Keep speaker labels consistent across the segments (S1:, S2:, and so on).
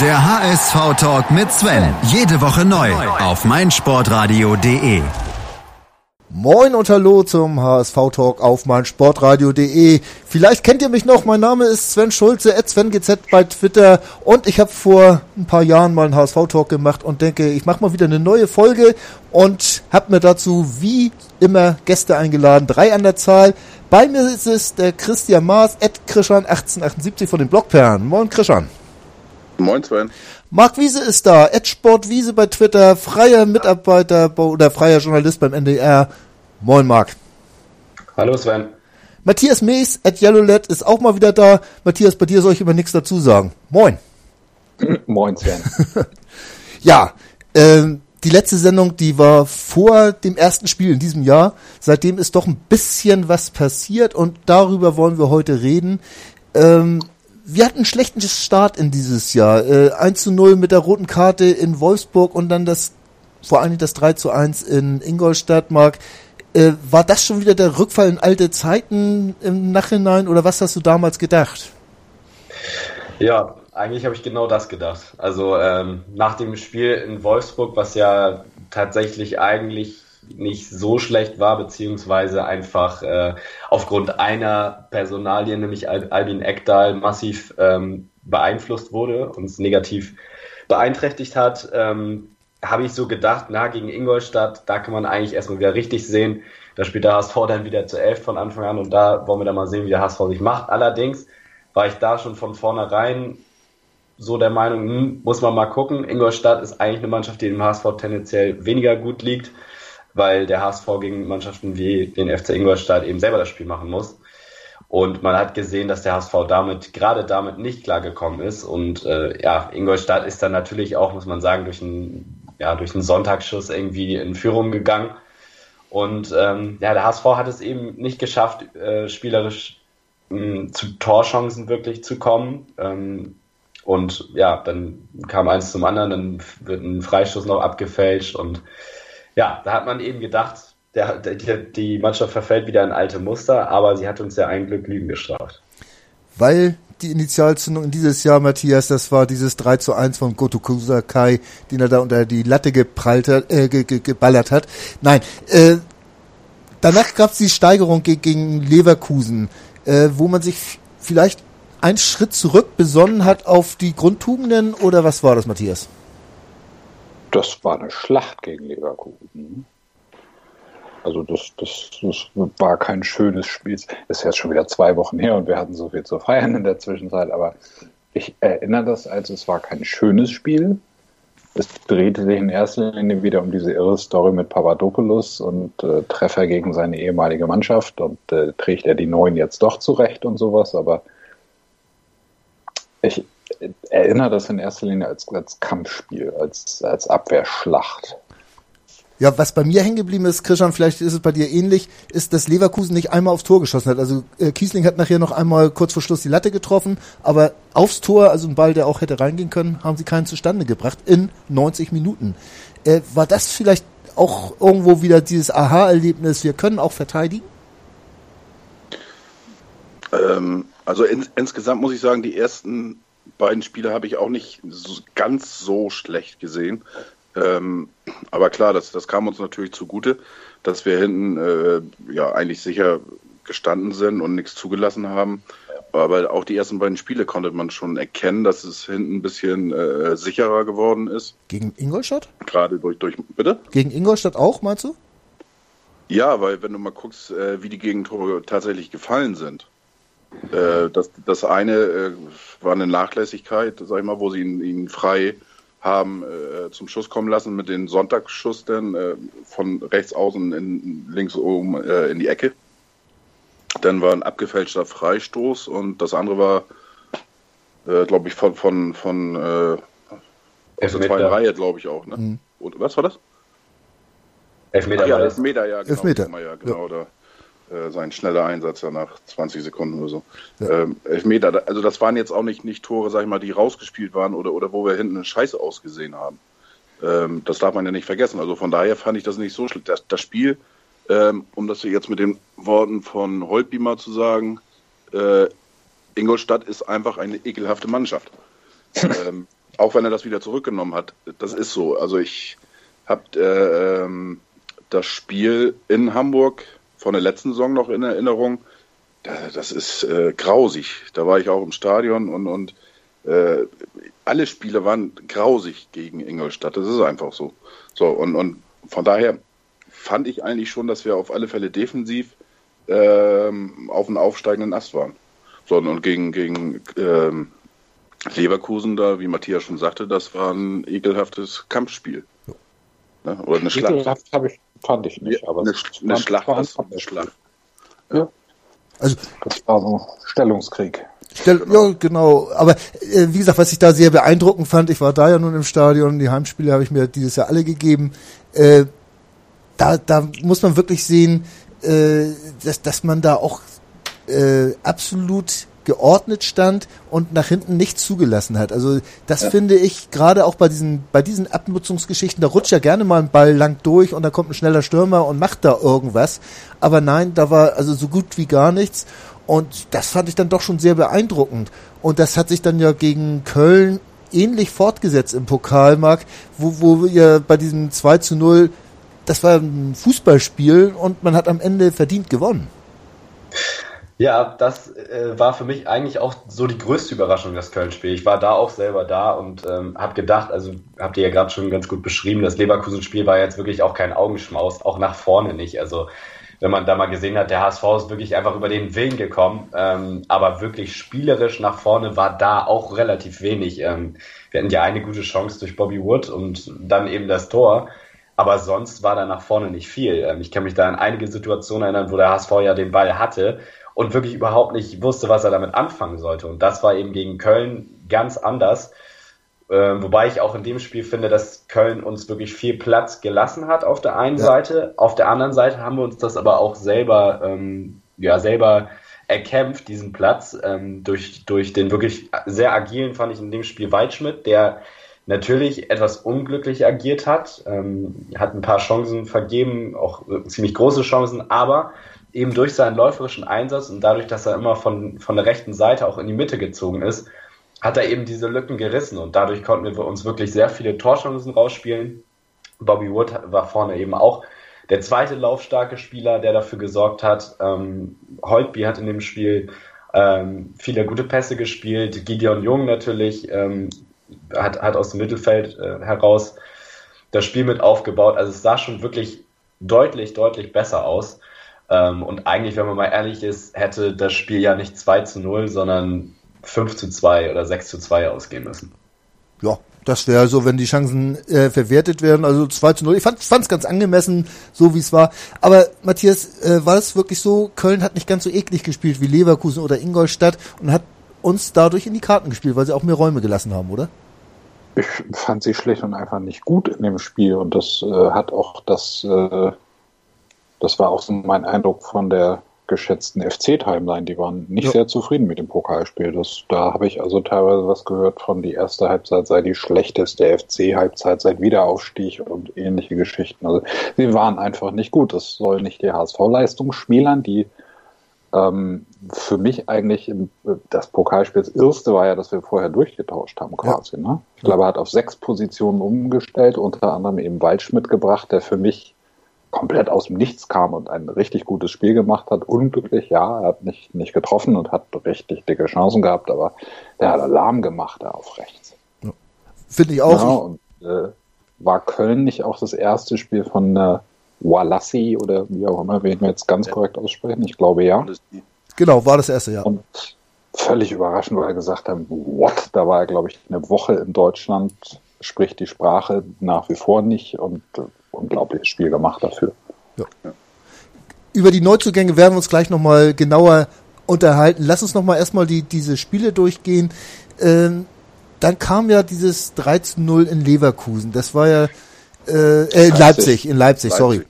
S1: Der HSV-Talk mit Sven. Jede Woche neu auf meinsportradio.de.
S2: Moin und hallo zum HSV-Talk auf meinsportradio.de. Vielleicht kennt ihr mich noch, mein Name ist Sven Schulze, at SvenGZ bei Twitter und ich habe vor ein paar Jahren mal einen HSV-Talk gemacht und denke, ich mache mal wieder eine neue Folge und habe mir dazu wie immer Gäste eingeladen, drei an der Zahl. Bei mir ist es der Christian Maas, at Krischan1878 von den Blockperlen. Moin Krischan.
S3: Moin Sven.
S2: Marc Wiese ist da, Edsport Wiese bei Twitter, freier Mitarbeiter oder freier Journalist beim NDR. Moin Marc.
S4: Hallo Sven.
S2: Matthias Mees at YellowLed ist auch mal wieder da. Matthias, bei dir soll ich immer nichts dazu sagen. Moin.
S4: Moin Sven.
S2: ja, ähm, die letzte Sendung, die war vor dem ersten Spiel in diesem Jahr. Seitdem ist doch ein bisschen was passiert und darüber wollen wir heute reden. Ähm, wir hatten einen schlechten Start in dieses Jahr. Äh, 1 zu 0 mit der roten Karte in Wolfsburg und dann das, vor allen Dingen das 3 zu 1 in Ingolstadt, Mark. Äh, war das schon wieder der Rückfall in alte Zeiten im Nachhinein oder was hast du damals gedacht?
S4: Ja, eigentlich habe ich genau das gedacht. Also ähm, nach dem Spiel in Wolfsburg, was ja tatsächlich eigentlich nicht so schlecht war, beziehungsweise einfach äh, aufgrund einer Personalie, nämlich Albin Eckdahl, massiv ähm, beeinflusst wurde, uns negativ beeinträchtigt hat, ähm, habe ich so gedacht, na, gegen Ingolstadt, da kann man eigentlich erstmal wieder richtig sehen. Da spielt der HSV dann wieder zu elf von Anfang an und da wollen wir dann mal sehen, wie der HSV sich macht. Allerdings war ich da schon von vornherein so der Meinung, hm, muss man mal gucken. Ingolstadt ist eigentlich eine Mannschaft, die dem HSV tendenziell weniger gut liegt weil der HSV gegen Mannschaften wie den FC Ingolstadt eben selber das Spiel machen muss. Und man hat gesehen, dass der HSV damit, gerade damit nicht klargekommen ist. Und äh, ja, Ingolstadt ist dann natürlich auch, muss man sagen, durch einen, ja, durch einen Sonntagsschuss irgendwie in Führung gegangen. Und ähm, ja, der HSV hat es eben nicht geschafft, äh, spielerisch mh, hm, zu Torchancen wirklich zu kommen. Ähm, und ja, dann kam eins zum anderen, dann wird ein Freistoß noch abgefälscht und ja, da hat man eben gedacht, der, der, die Mannschaft verfällt wieder in alte Muster, aber sie hat uns ja ein Glück Lügen gestraft.
S2: Weil die Initialzündung in dieses Jahr, Matthias, das war dieses 3 zu 1 von Goto Kusakai, den er da unter die Latte geprallt hat, äh, ge, ge, geballert hat. Nein, äh, danach gab es die Steigerung gegen Leverkusen, äh, wo man sich vielleicht einen Schritt zurück besonnen hat auf die Grundtugenden oder was war das, Matthias?
S3: Das war eine Schlacht gegen Leverkusen. Also das, das, das war kein schönes Spiel. Es ist jetzt schon wieder zwei Wochen her und wir hatten so viel zu feiern in der Zwischenzeit, aber ich erinnere das als es war kein schönes Spiel. Es drehte sich in erster Linie wieder um diese irre Story mit Papadopoulos und äh, Treffer gegen seine ehemalige Mannschaft und äh, trägt er die Neuen jetzt doch zurecht und sowas, aber ich, erinnere das in erster Linie als, als Kampfspiel, als, als Abwehrschlacht.
S2: Ja, was bei mir hängen geblieben ist, Christian, vielleicht ist es bei dir ähnlich, ist, dass Leverkusen nicht einmal aufs Tor geschossen hat. Also äh, Kiesling hat nachher noch einmal kurz vor Schluss die Latte getroffen, aber aufs Tor, also ein Ball, der auch hätte reingehen können, haben sie keinen zustande gebracht in 90 Minuten. Äh, war das vielleicht auch irgendwo wieder dieses Aha-Erlebnis, wir können auch verteidigen?
S3: Ähm, also in, insgesamt muss ich sagen, die ersten beiden Spiele habe ich auch nicht so, ganz so schlecht gesehen. Ähm, aber klar, das, das kam uns natürlich zugute, dass wir hinten äh, ja eigentlich sicher gestanden sind und nichts zugelassen haben. Aber auch die ersten beiden Spiele konnte man schon erkennen, dass es hinten ein bisschen äh, sicherer geworden ist.
S2: Gegen Ingolstadt?
S3: Gerade durch, durch, bitte?
S2: Gegen Ingolstadt auch, meinst du?
S3: Ja, weil wenn du mal guckst, äh, wie die Gegentore tatsächlich gefallen sind, das, das eine äh, war eine Nachlässigkeit, sag ich mal, wo sie ihn, ihn frei haben äh, zum Schuss kommen lassen mit dem Sonntagsschuss dann äh, von rechts außen in, links oben äh, in die Ecke. Dann war ein abgefälschter Freistoß und das andere war, äh, glaube ich, von, von, von äh, aus der zweiten Reihe, glaube ich auch. Ne? Mhm. Und, was war das?
S4: Elfmeter. Ach,
S3: ja, Elfmeter, ja, genau.
S2: Elfmeter.
S3: Ja, genau ja. Da äh, sein schneller Einsatz ja nach 20 Sekunden oder so. Ja. Ähm, Elfmeter, also das waren jetzt auch nicht, nicht Tore, sag ich mal, die rausgespielt waren oder, oder wo wir hinten eine Scheiße ausgesehen haben. Ähm, das darf man ja nicht vergessen. Also von daher fand ich das nicht so schlimm. Das, das Spiel, ähm, um das jetzt mit den Worten von Holtby mal zu sagen, äh, Ingolstadt ist einfach eine ekelhafte Mannschaft. ähm, auch wenn er das wieder zurückgenommen hat, das ist so. Also ich habe äh, ähm, das Spiel in Hamburg von der letzten Saison noch in Erinnerung. Das ist äh, grausig. Da war ich auch im Stadion und, und äh, alle Spiele waren grausig gegen Ingolstadt. Das ist einfach so. So, und, und von daher fand ich eigentlich schon, dass wir auf alle Fälle defensiv ähm, auf einem aufsteigenden Ast waren. So, und gegen, gegen ähm, Leverkusen da, wie Matthias schon sagte, das war ein ekelhaftes Kampfspiel.
S5: Ne? Oder eine Schlacht. Ekelhaft ich, fand ich nicht, aber
S3: eine, eine Schlacht. Eine Schlacht.
S5: Ja. Also, das war so Stellungskrieg.
S2: Stell, ja, genau. Aber äh, wie gesagt, was ich da sehr beeindruckend fand, ich war da ja nun im Stadion, die Heimspiele habe ich mir dieses Jahr alle gegeben. Äh, da, da muss man wirklich sehen, äh, dass, dass man da auch äh, absolut geordnet stand und nach hinten nichts zugelassen hat. Also das ja. finde ich gerade auch bei diesen bei diesen Abnutzungsgeschichten, da rutscht ja gerne mal ein Ball lang durch und da kommt ein schneller Stürmer und macht da irgendwas. Aber nein, da war also so gut wie gar nichts und das fand ich dann doch schon sehr beeindruckend. Und das hat sich dann ja gegen Köln ähnlich fortgesetzt im Pokalmarkt, wo, wo wir bei diesem 2 zu 0, das war ein Fußballspiel und man hat am Ende verdient gewonnen.
S4: Ja, das äh, war für mich eigentlich auch so die größte Überraschung, das Köln-Spiel. Ich war da auch selber da und ähm, habe gedacht, also habt ihr ja gerade schon ganz gut beschrieben, das Leverkusen-Spiel war jetzt wirklich auch kein Augenschmaus, auch nach vorne nicht. Also wenn man da mal gesehen hat, der HSV ist wirklich einfach über den Willen gekommen, ähm, aber wirklich spielerisch nach vorne war da auch relativ wenig. Ähm, wir hatten ja eine gute Chance durch Bobby Wood und dann eben das Tor. Aber sonst war da nach vorne nicht viel. Ähm, ich kann mich da an einige Situationen erinnern, wo der HSV ja den Ball hatte und wirklich überhaupt nicht wusste, was er damit anfangen sollte. Und das war eben gegen Köln ganz anders. Äh, wobei ich auch in dem Spiel finde, dass Köln uns wirklich viel Platz gelassen hat auf der einen ja. Seite. Auf der anderen Seite haben wir uns das aber auch selber, ähm, ja, selber erkämpft, diesen Platz, ähm, durch, durch den wirklich sehr agilen, fand ich in dem Spiel Waldschmidt, der natürlich etwas unglücklich agiert hat, ähm, hat ein paar Chancen vergeben, auch ziemlich große Chancen, aber eben durch seinen läuferischen Einsatz und dadurch, dass er immer von, von der rechten Seite auch in die Mitte gezogen ist, hat er eben diese Lücken gerissen und dadurch konnten wir uns wirklich sehr viele Torchancen rausspielen. Bobby Wood war vorne eben auch der zweite laufstarke Spieler, der dafür gesorgt hat. Ähm, Holtby hat in dem Spiel ähm, viele gute Pässe gespielt. Gideon Jung natürlich ähm, hat, hat aus dem Mittelfeld äh, heraus das Spiel mit aufgebaut. Also es sah schon wirklich deutlich, deutlich besser aus. Ähm, und eigentlich, wenn man mal ehrlich ist, hätte das Spiel ja nicht 2 zu 0, sondern 5 zu 2 oder 6 zu 2 ausgehen müssen.
S2: Ja, das wäre so, wenn die Chancen äh, verwertet werden. Also 2 zu 0. Ich fand es ganz angemessen, so wie es war. Aber Matthias, äh, war es wirklich so, Köln hat nicht ganz so eklig gespielt wie Leverkusen oder Ingolstadt und hat uns dadurch in die Karten gespielt, weil sie auch mehr Räume gelassen haben, oder?
S5: Ich fand sie schlicht und einfach nicht gut in dem Spiel und das äh, hat auch das äh, das war auch so mein Eindruck von der geschätzten FC-Timeline. Die waren nicht ja. sehr zufrieden mit dem Pokalspiel. Das, da habe ich also teilweise was gehört von, die erste Halbzeit sei die schlechteste FC-Halbzeit seit Wiederaufstieg und ähnliche Geschichten. Also sie waren einfach nicht gut. Das soll nicht die HSV-Leistung schmälern, die ähm, für mich eigentlich im, das Pokalspiel, das erste war ja, dass wir vorher durchgetauscht haben quasi. Ja. Ne? Ich glaube, er hat auf sechs Positionen umgestellt, unter anderem eben Waldschmidt gebracht, der für mich komplett aus dem Nichts kam und ein richtig gutes Spiel gemacht hat. Unglücklich, ja, er hat nicht, nicht getroffen und hat richtig dicke Chancen gehabt, aber der hat Alarm gemacht da auf rechts. Ja.
S2: Finde ich auch. Ja,
S5: und äh, war Köln nicht auch das erste Spiel von äh, Walassi oder wie auch immer, wen wir jetzt ganz korrekt aussprechen? Ich glaube ja.
S2: Genau, war das erste, ja.
S5: Und völlig überraschend, weil er gesagt haben, what? Da war er, glaube ich, eine Woche in Deutschland, spricht die Sprache nach wie vor nicht und äh, unglaubliches Spiel gemacht dafür. Ja.
S2: Über die Neuzugänge werden wir uns gleich nochmal genauer unterhalten. Lass uns nochmal erstmal die, diese Spiele durchgehen. Ähm, dann kam ja dieses 13-0 in Leverkusen. Das war ja äh, äh, in Leipzig, in Leipzig, Leipzig. sorry.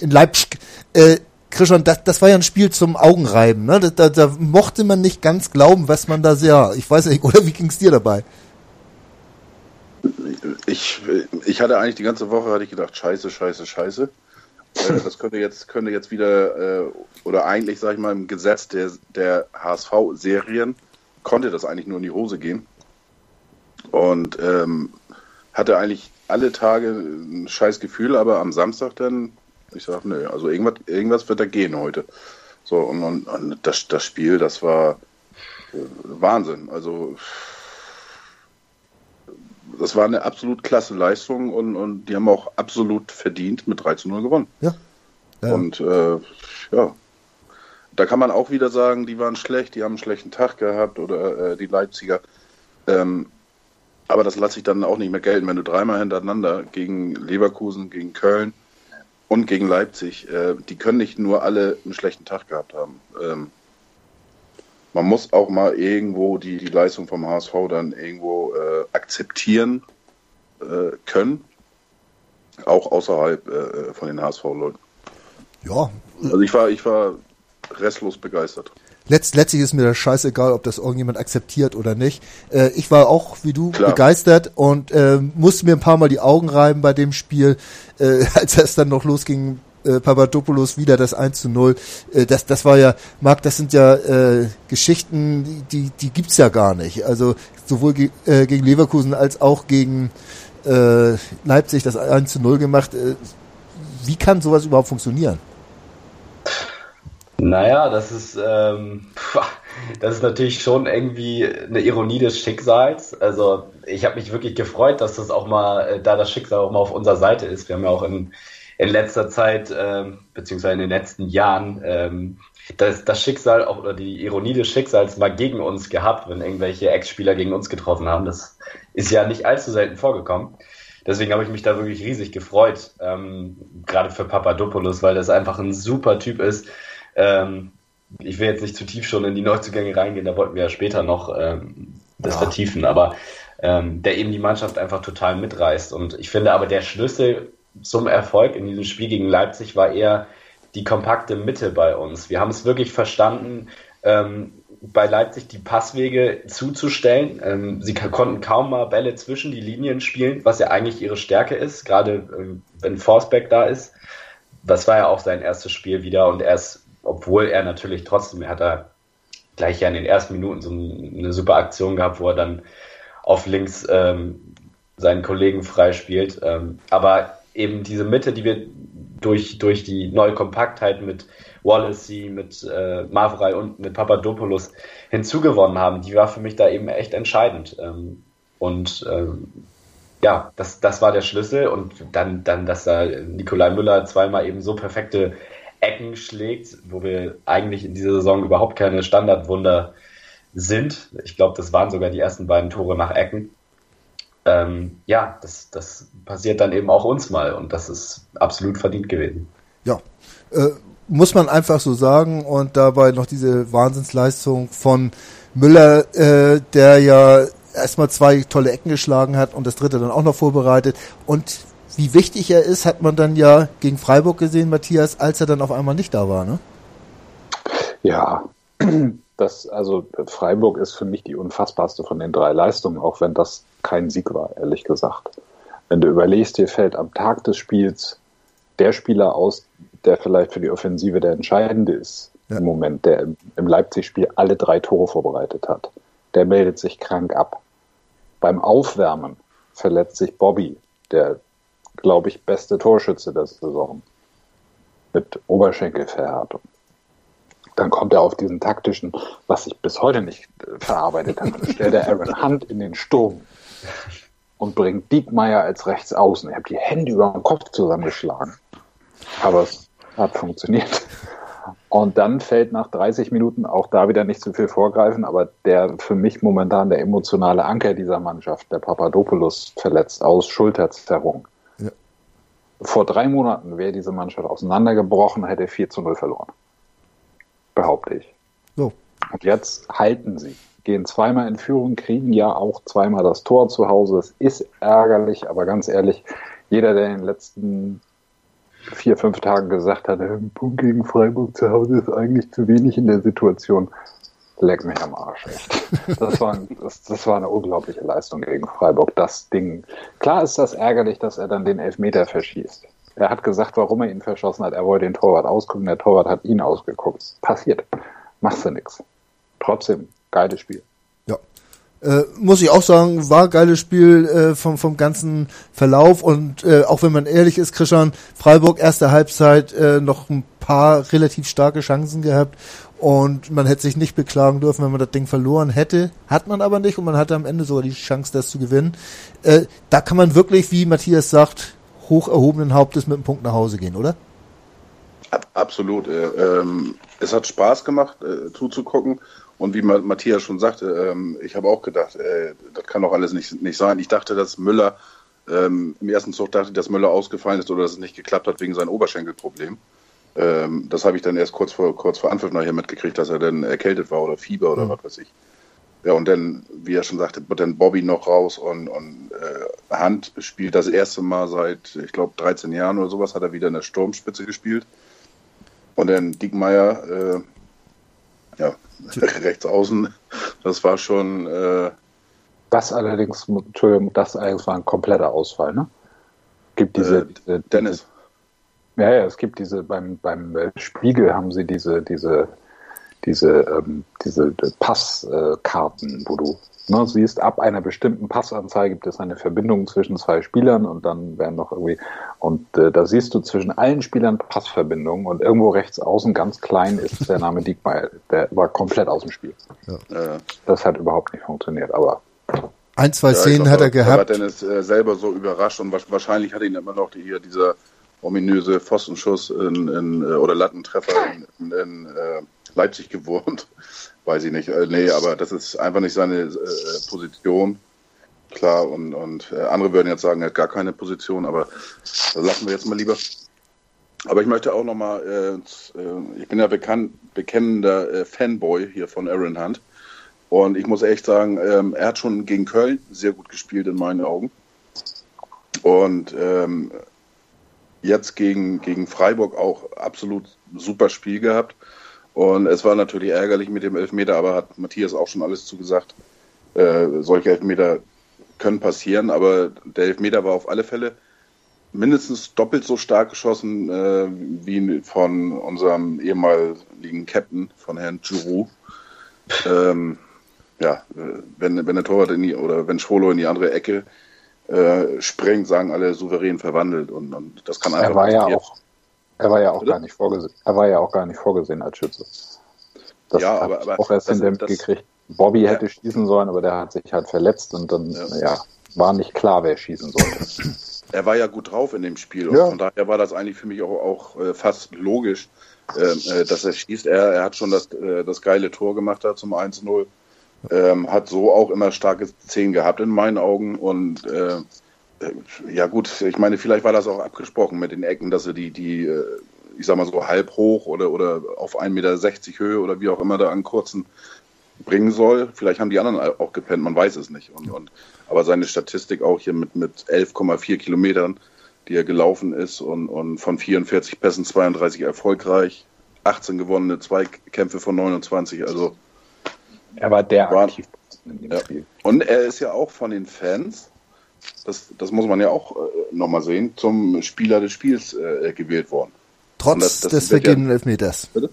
S2: In Leipzig. Äh, Christian, das, das war ja ein Spiel zum Augenreiben. Ne? Da, da, da mochte man nicht ganz glauben, was man da sehr. Ich weiß nicht, oder wie ging es dir dabei?
S3: Ich, ich hatte eigentlich die ganze Woche hatte ich gedacht, scheiße, scheiße, scheiße. Äh, das könnte jetzt, könnte jetzt wieder, äh, oder eigentlich, sage ich mal, im Gesetz der, der HSV-Serien, konnte das eigentlich nur in die Hose gehen. Und ähm, hatte eigentlich alle Tage ein scheiß Gefühl, aber am Samstag dann, ich sag, nö, also irgendwas, irgendwas wird da gehen heute. So, und, und, und das, das Spiel, das war äh, Wahnsinn. Also das war eine absolut klasse Leistung und, und die haben auch absolut verdient mit 3 zu 0 gewonnen.
S2: Ja.
S3: ja. Und äh, ja, da kann man auch wieder sagen, die waren schlecht, die haben einen schlechten Tag gehabt oder äh, die Leipziger. Ähm, aber das lasse ich dann auch nicht mehr gelten, wenn du dreimal hintereinander gegen Leverkusen, gegen Köln und gegen Leipzig, äh, die können nicht nur alle einen schlechten Tag gehabt haben. Ähm, man muss auch mal irgendwo die, die Leistung vom HSV dann irgendwo äh, akzeptieren äh, können, auch außerhalb äh, von den HSV-Leuten.
S2: Ja.
S3: Also ich war, ich war restlos begeistert.
S2: Letzt, letztlich ist mir das scheißegal, ob das irgendjemand akzeptiert oder nicht. Äh, ich war auch, wie du,
S3: Klar.
S2: begeistert und äh, musste mir ein paar Mal die Augen reiben bei dem Spiel, äh, als es dann noch losging. Äh, Papadopoulos wieder das 1 zu 0. Äh, das, das war ja, Marc, das sind ja äh, Geschichten, die, die gibt's ja gar nicht. Also sowohl ge äh, gegen Leverkusen als auch gegen äh, Leipzig das 1 zu 0 gemacht. Äh, wie kann sowas überhaupt funktionieren?
S4: Naja, das ist, ähm, das ist natürlich schon irgendwie eine Ironie des Schicksals. Also ich habe mich wirklich gefreut, dass das auch mal, äh, da das Schicksal auch mal auf unserer Seite ist. Wir haben ja auch in, in letzter Zeit, ähm, beziehungsweise in den letzten Jahren, ähm, das, das Schicksal auch, oder die Ironie des Schicksals mal gegen uns gehabt, wenn irgendwelche Ex-Spieler gegen uns getroffen haben. Das ist ja nicht allzu selten vorgekommen. Deswegen habe ich mich da wirklich riesig gefreut, ähm, gerade für Papadopoulos, weil das einfach ein super Typ ist ähm, ich will jetzt nicht zu tief schon in die Neuzugänge reingehen, da wollten wir ja später noch ähm, das ja. vertiefen, aber ähm, der eben die Mannschaft einfach total mitreißt. Und ich finde aber der Schlüssel zum Erfolg in diesem Spiel gegen Leipzig war eher die kompakte Mitte bei uns. Wir haben es wirklich verstanden, ähm, bei Leipzig die Passwege zuzustellen. Ähm, sie konnten kaum mal Bälle zwischen die Linien spielen, was ja eigentlich ihre Stärke ist, gerade ähm, wenn Forsbeck da ist. Das war ja auch sein erstes Spiel wieder und er ist obwohl er natürlich trotzdem, er hat da gleich ja in den ersten Minuten so eine super Aktion gehabt, wo er dann auf links ähm, seinen Kollegen freispielt. Ähm, aber eben diese Mitte, die wir durch, durch die neue Kompaktheit mit Wallacey, mit äh, Mavrei und mit Papadopoulos hinzugewonnen haben, die war für mich da eben echt entscheidend. Ähm, und ähm, ja, das, das war der Schlüssel und dann, dann, dass da Nikolai Müller zweimal eben so perfekte Ecken schlägt, wo wir eigentlich in dieser Saison überhaupt keine Standardwunder sind. Ich glaube, das waren sogar die ersten beiden Tore nach Ecken. Ähm, ja, das, das passiert dann eben auch uns mal und das ist absolut verdient gewesen.
S2: Ja, äh, muss man einfach so sagen und dabei noch diese Wahnsinnsleistung von Müller, äh, der ja erstmal zwei tolle Ecken geschlagen hat und das dritte dann auch noch vorbereitet und wie wichtig er ist, hat man dann ja gegen Freiburg gesehen, Matthias, als er dann auf einmal nicht da war, ne?
S5: Ja, das, also Freiburg ist für mich die unfassbarste von den drei Leistungen, auch wenn das kein Sieg war, ehrlich gesagt. Wenn du überlegst, dir fällt am Tag des Spiels der Spieler aus, der vielleicht für die Offensive der entscheidende ist ja. im Moment, der im, im Leipzig-Spiel alle drei Tore vorbereitet hat. Der meldet sich krank ab. Beim Aufwärmen verletzt sich Bobby, der glaube ich, beste Torschütze der Saison. Mit Oberschenkelverhärtung. Dann kommt er auf diesen taktischen, was ich bis heute nicht äh, verarbeitet habe. stellt er Aaron Hunt in den Sturm und bringt Diekmeyer als Rechtsaußen. Ich habe die Hände über den Kopf zusammengeschlagen. Aber es hat funktioniert. Und dann fällt nach 30 Minuten auch da wieder nicht zu viel vorgreifen, aber der für mich momentan der emotionale Anker dieser Mannschaft, der Papadopoulos, verletzt aus, Schulterzerrung. Vor drei Monaten wäre diese Mannschaft auseinandergebrochen, hätte 4 zu 0 verloren. Behaupte ich. So. Und jetzt halten sie. Gehen zweimal in Führung, kriegen ja auch zweimal das Tor zu Hause. Es ist ärgerlich, aber ganz ehrlich, jeder, der in den letzten vier, fünf Tagen gesagt hat, ein Punkt gegen Freiburg zu Hause ist eigentlich zu wenig in der Situation, leck mich am Arsch, echt. Das war, das, das war eine unglaubliche Leistung gegen Freiburg, das Ding. Klar ist das ärgerlich, dass er dann den Elfmeter verschießt. Er hat gesagt, warum er ihn verschossen hat. Er wollte den Torwart ausgucken, der Torwart hat ihn ausgeguckt. Passiert. Machst du nix. Trotzdem, geiles Spiel.
S2: Ja. Äh, muss ich auch sagen, war geiles Spiel äh, vom, vom ganzen Verlauf und äh, auch wenn man ehrlich ist, Christian, Freiburg erste Halbzeit äh, noch ein paar relativ starke Chancen gehabt und man hätte sich nicht beklagen dürfen, wenn man das Ding verloren hätte. Hat man aber nicht und man hatte am Ende sogar die Chance, das zu gewinnen. Äh, da kann man wirklich, wie Matthias sagt, hoch erhobenen Hauptes mit einem Punkt nach Hause gehen, oder?
S3: Absolut. Äh, ähm, es hat Spaß gemacht, äh, zuzugucken. Und wie Matthias schon sagte, ähm, ich habe auch gedacht, äh, das kann doch alles nicht, nicht sein. Ich dachte, dass Müller, ähm, im ersten Zug dachte ich, dass Müller ausgefallen ist oder dass es nicht geklappt hat wegen seinem Oberschenkelproblem. Ähm, das habe ich dann erst kurz vor, kurz vor Anpfiff nachher mitgekriegt, dass er dann erkältet war oder Fieber oder mhm. was weiß ich. Ja, und dann, wie er schon sagte, wird dann Bobby noch raus und, und äh, Hand spielt das erste Mal seit, ich glaube, 13 Jahren oder sowas, hat er wieder in der Sturmspitze gespielt. Und dann Diekmeyer, äh, ja, rechts außen, das war schon. Äh,
S5: das allerdings, Entschuldigung, das allerdings war ein kompletter Ausfall, ne? Gibt diese. Äh, diese
S3: Dennis.
S5: ja, ja, es gibt diese, beim, beim Spiegel haben sie diese, diese, diese, ähm, diese Passkarten, wo du Ne, siehst, ab einer bestimmten Passanzahl gibt es eine Verbindung zwischen zwei Spielern und dann werden noch irgendwie, und äh, da siehst du zwischen allen Spielern Passverbindungen und irgendwo rechts außen ganz klein ist der Name Diekmeyer. Der war komplett aus dem Spiel. Ja. Das hat überhaupt nicht funktioniert, aber.
S2: Ein, zwei ja, Szenen glaub, hat er gehabt.
S3: Er war Dennis äh, selber so überrascht und wahrscheinlich hat ihn immer noch die, hier dieser ominöse Pfostenschuss in, in, äh, oder Lattentreffer in, in, in äh, Leipzig gewohnt weiß ich nicht. Äh, nee, aber das ist einfach nicht seine äh, Position. Klar, und, und äh, andere würden jetzt sagen, er hat gar keine Position, aber das lassen wir jetzt mal lieber. Aber ich möchte auch nochmal, äh, äh, ich bin ja bekannt, bekennender äh, Fanboy hier von Aaron Hunt. Und ich muss echt sagen, ähm, er hat schon gegen Köln sehr gut gespielt in meinen Augen. Und ähm, jetzt gegen, gegen Freiburg auch absolut super Spiel gehabt. Und es war natürlich ärgerlich mit dem Elfmeter, aber hat Matthias auch schon alles zugesagt. Äh, solche Elfmeter können passieren, aber der Elfmeter war auf alle Fälle mindestens doppelt so stark geschossen äh, wie von unserem ehemaligen Captain, von Herrn Giroud. Ähm, ja, wenn, wenn der Torwart in die, oder wenn Schwolo in die andere Ecke äh, springt, sagen alle souverän verwandelt und, und das kann einfach
S5: er war ja auch er war ja auch Oder? gar nicht vorgesehen. Er war ja auch gar nicht vorgesehen als Schütze. Das ja, aber, aber auch erst das, in dem gekriegt. Bobby ja. hätte schießen sollen, aber der hat sich halt verletzt und dann ja. ja war nicht klar, wer schießen sollte.
S3: Er war ja gut drauf in dem Spiel und ja. von daher war das eigentlich für mich auch, auch äh, fast logisch, ähm, äh, dass er schießt. Er, er hat schon das, äh, das geile Tor gemacht da zum 1-0. Ähm, hat so auch immer starke Szenen gehabt in meinen Augen und äh, ja gut, ich meine, vielleicht war das auch abgesprochen mit den Ecken, dass er die, die, äh, ich sag mal so halb hoch oder, oder auf 1,60 Meter Höhe oder wie auch immer da an kurzen bringen soll. Vielleicht haben die anderen auch gepennt, man weiß es nicht. Und, und, aber seine Statistik auch hier mit, mit 11,4 Kilometern, die er gelaufen ist und, und von 44 Pässen 32 erfolgreich, 18 gewonnene Zweikämpfe von 29, also
S5: er war der
S3: war, aktiv in dem ja. Spiel. Und er ist ja auch von den Fans das, das muss man ja auch äh, nochmal sehen, zum Spieler des Spiels äh, gewählt worden.
S2: Trotz das, das des vergebenen ja, Elfmeters. Bitte?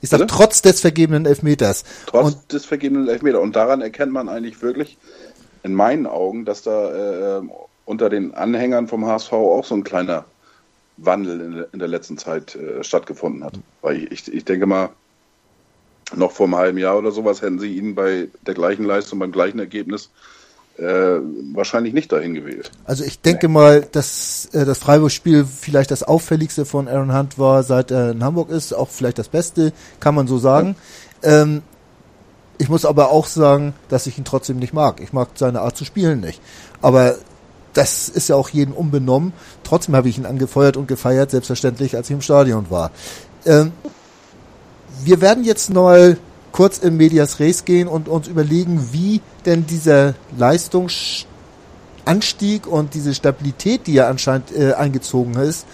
S2: Ich sag, trotz des vergebenen Elfmeters.
S3: Trotz und, des vergebenen Elfmeters. Und daran erkennt man eigentlich wirklich, in meinen Augen, dass da äh, unter den Anhängern vom HSV auch so ein kleiner Wandel in, in der letzten Zeit äh, stattgefunden hat. Weil ich, ich denke mal, noch vor einem halben Jahr oder sowas hätten sie ihn bei der gleichen Leistung, beim gleichen Ergebnis äh, wahrscheinlich nicht dahin gewählt.
S2: Also ich denke nee. mal, dass äh, das Freiburg-Spiel vielleicht das auffälligste von Aaron Hunt war, seit er in Hamburg ist, auch vielleicht das Beste, kann man so sagen. Ja. Ähm, ich muss aber auch sagen, dass ich ihn trotzdem nicht mag. Ich mag seine Art zu spielen nicht. Aber das ist ja auch jedem unbenommen. Trotzdem habe ich ihn angefeuert und gefeiert, selbstverständlich, als ich im Stadion war. Ähm, wir werden jetzt mal kurz in Medias Res gehen und uns überlegen, wie denn dieser Leistungsanstieg und diese Stabilität, die ja anscheinend äh, eingezogen ist,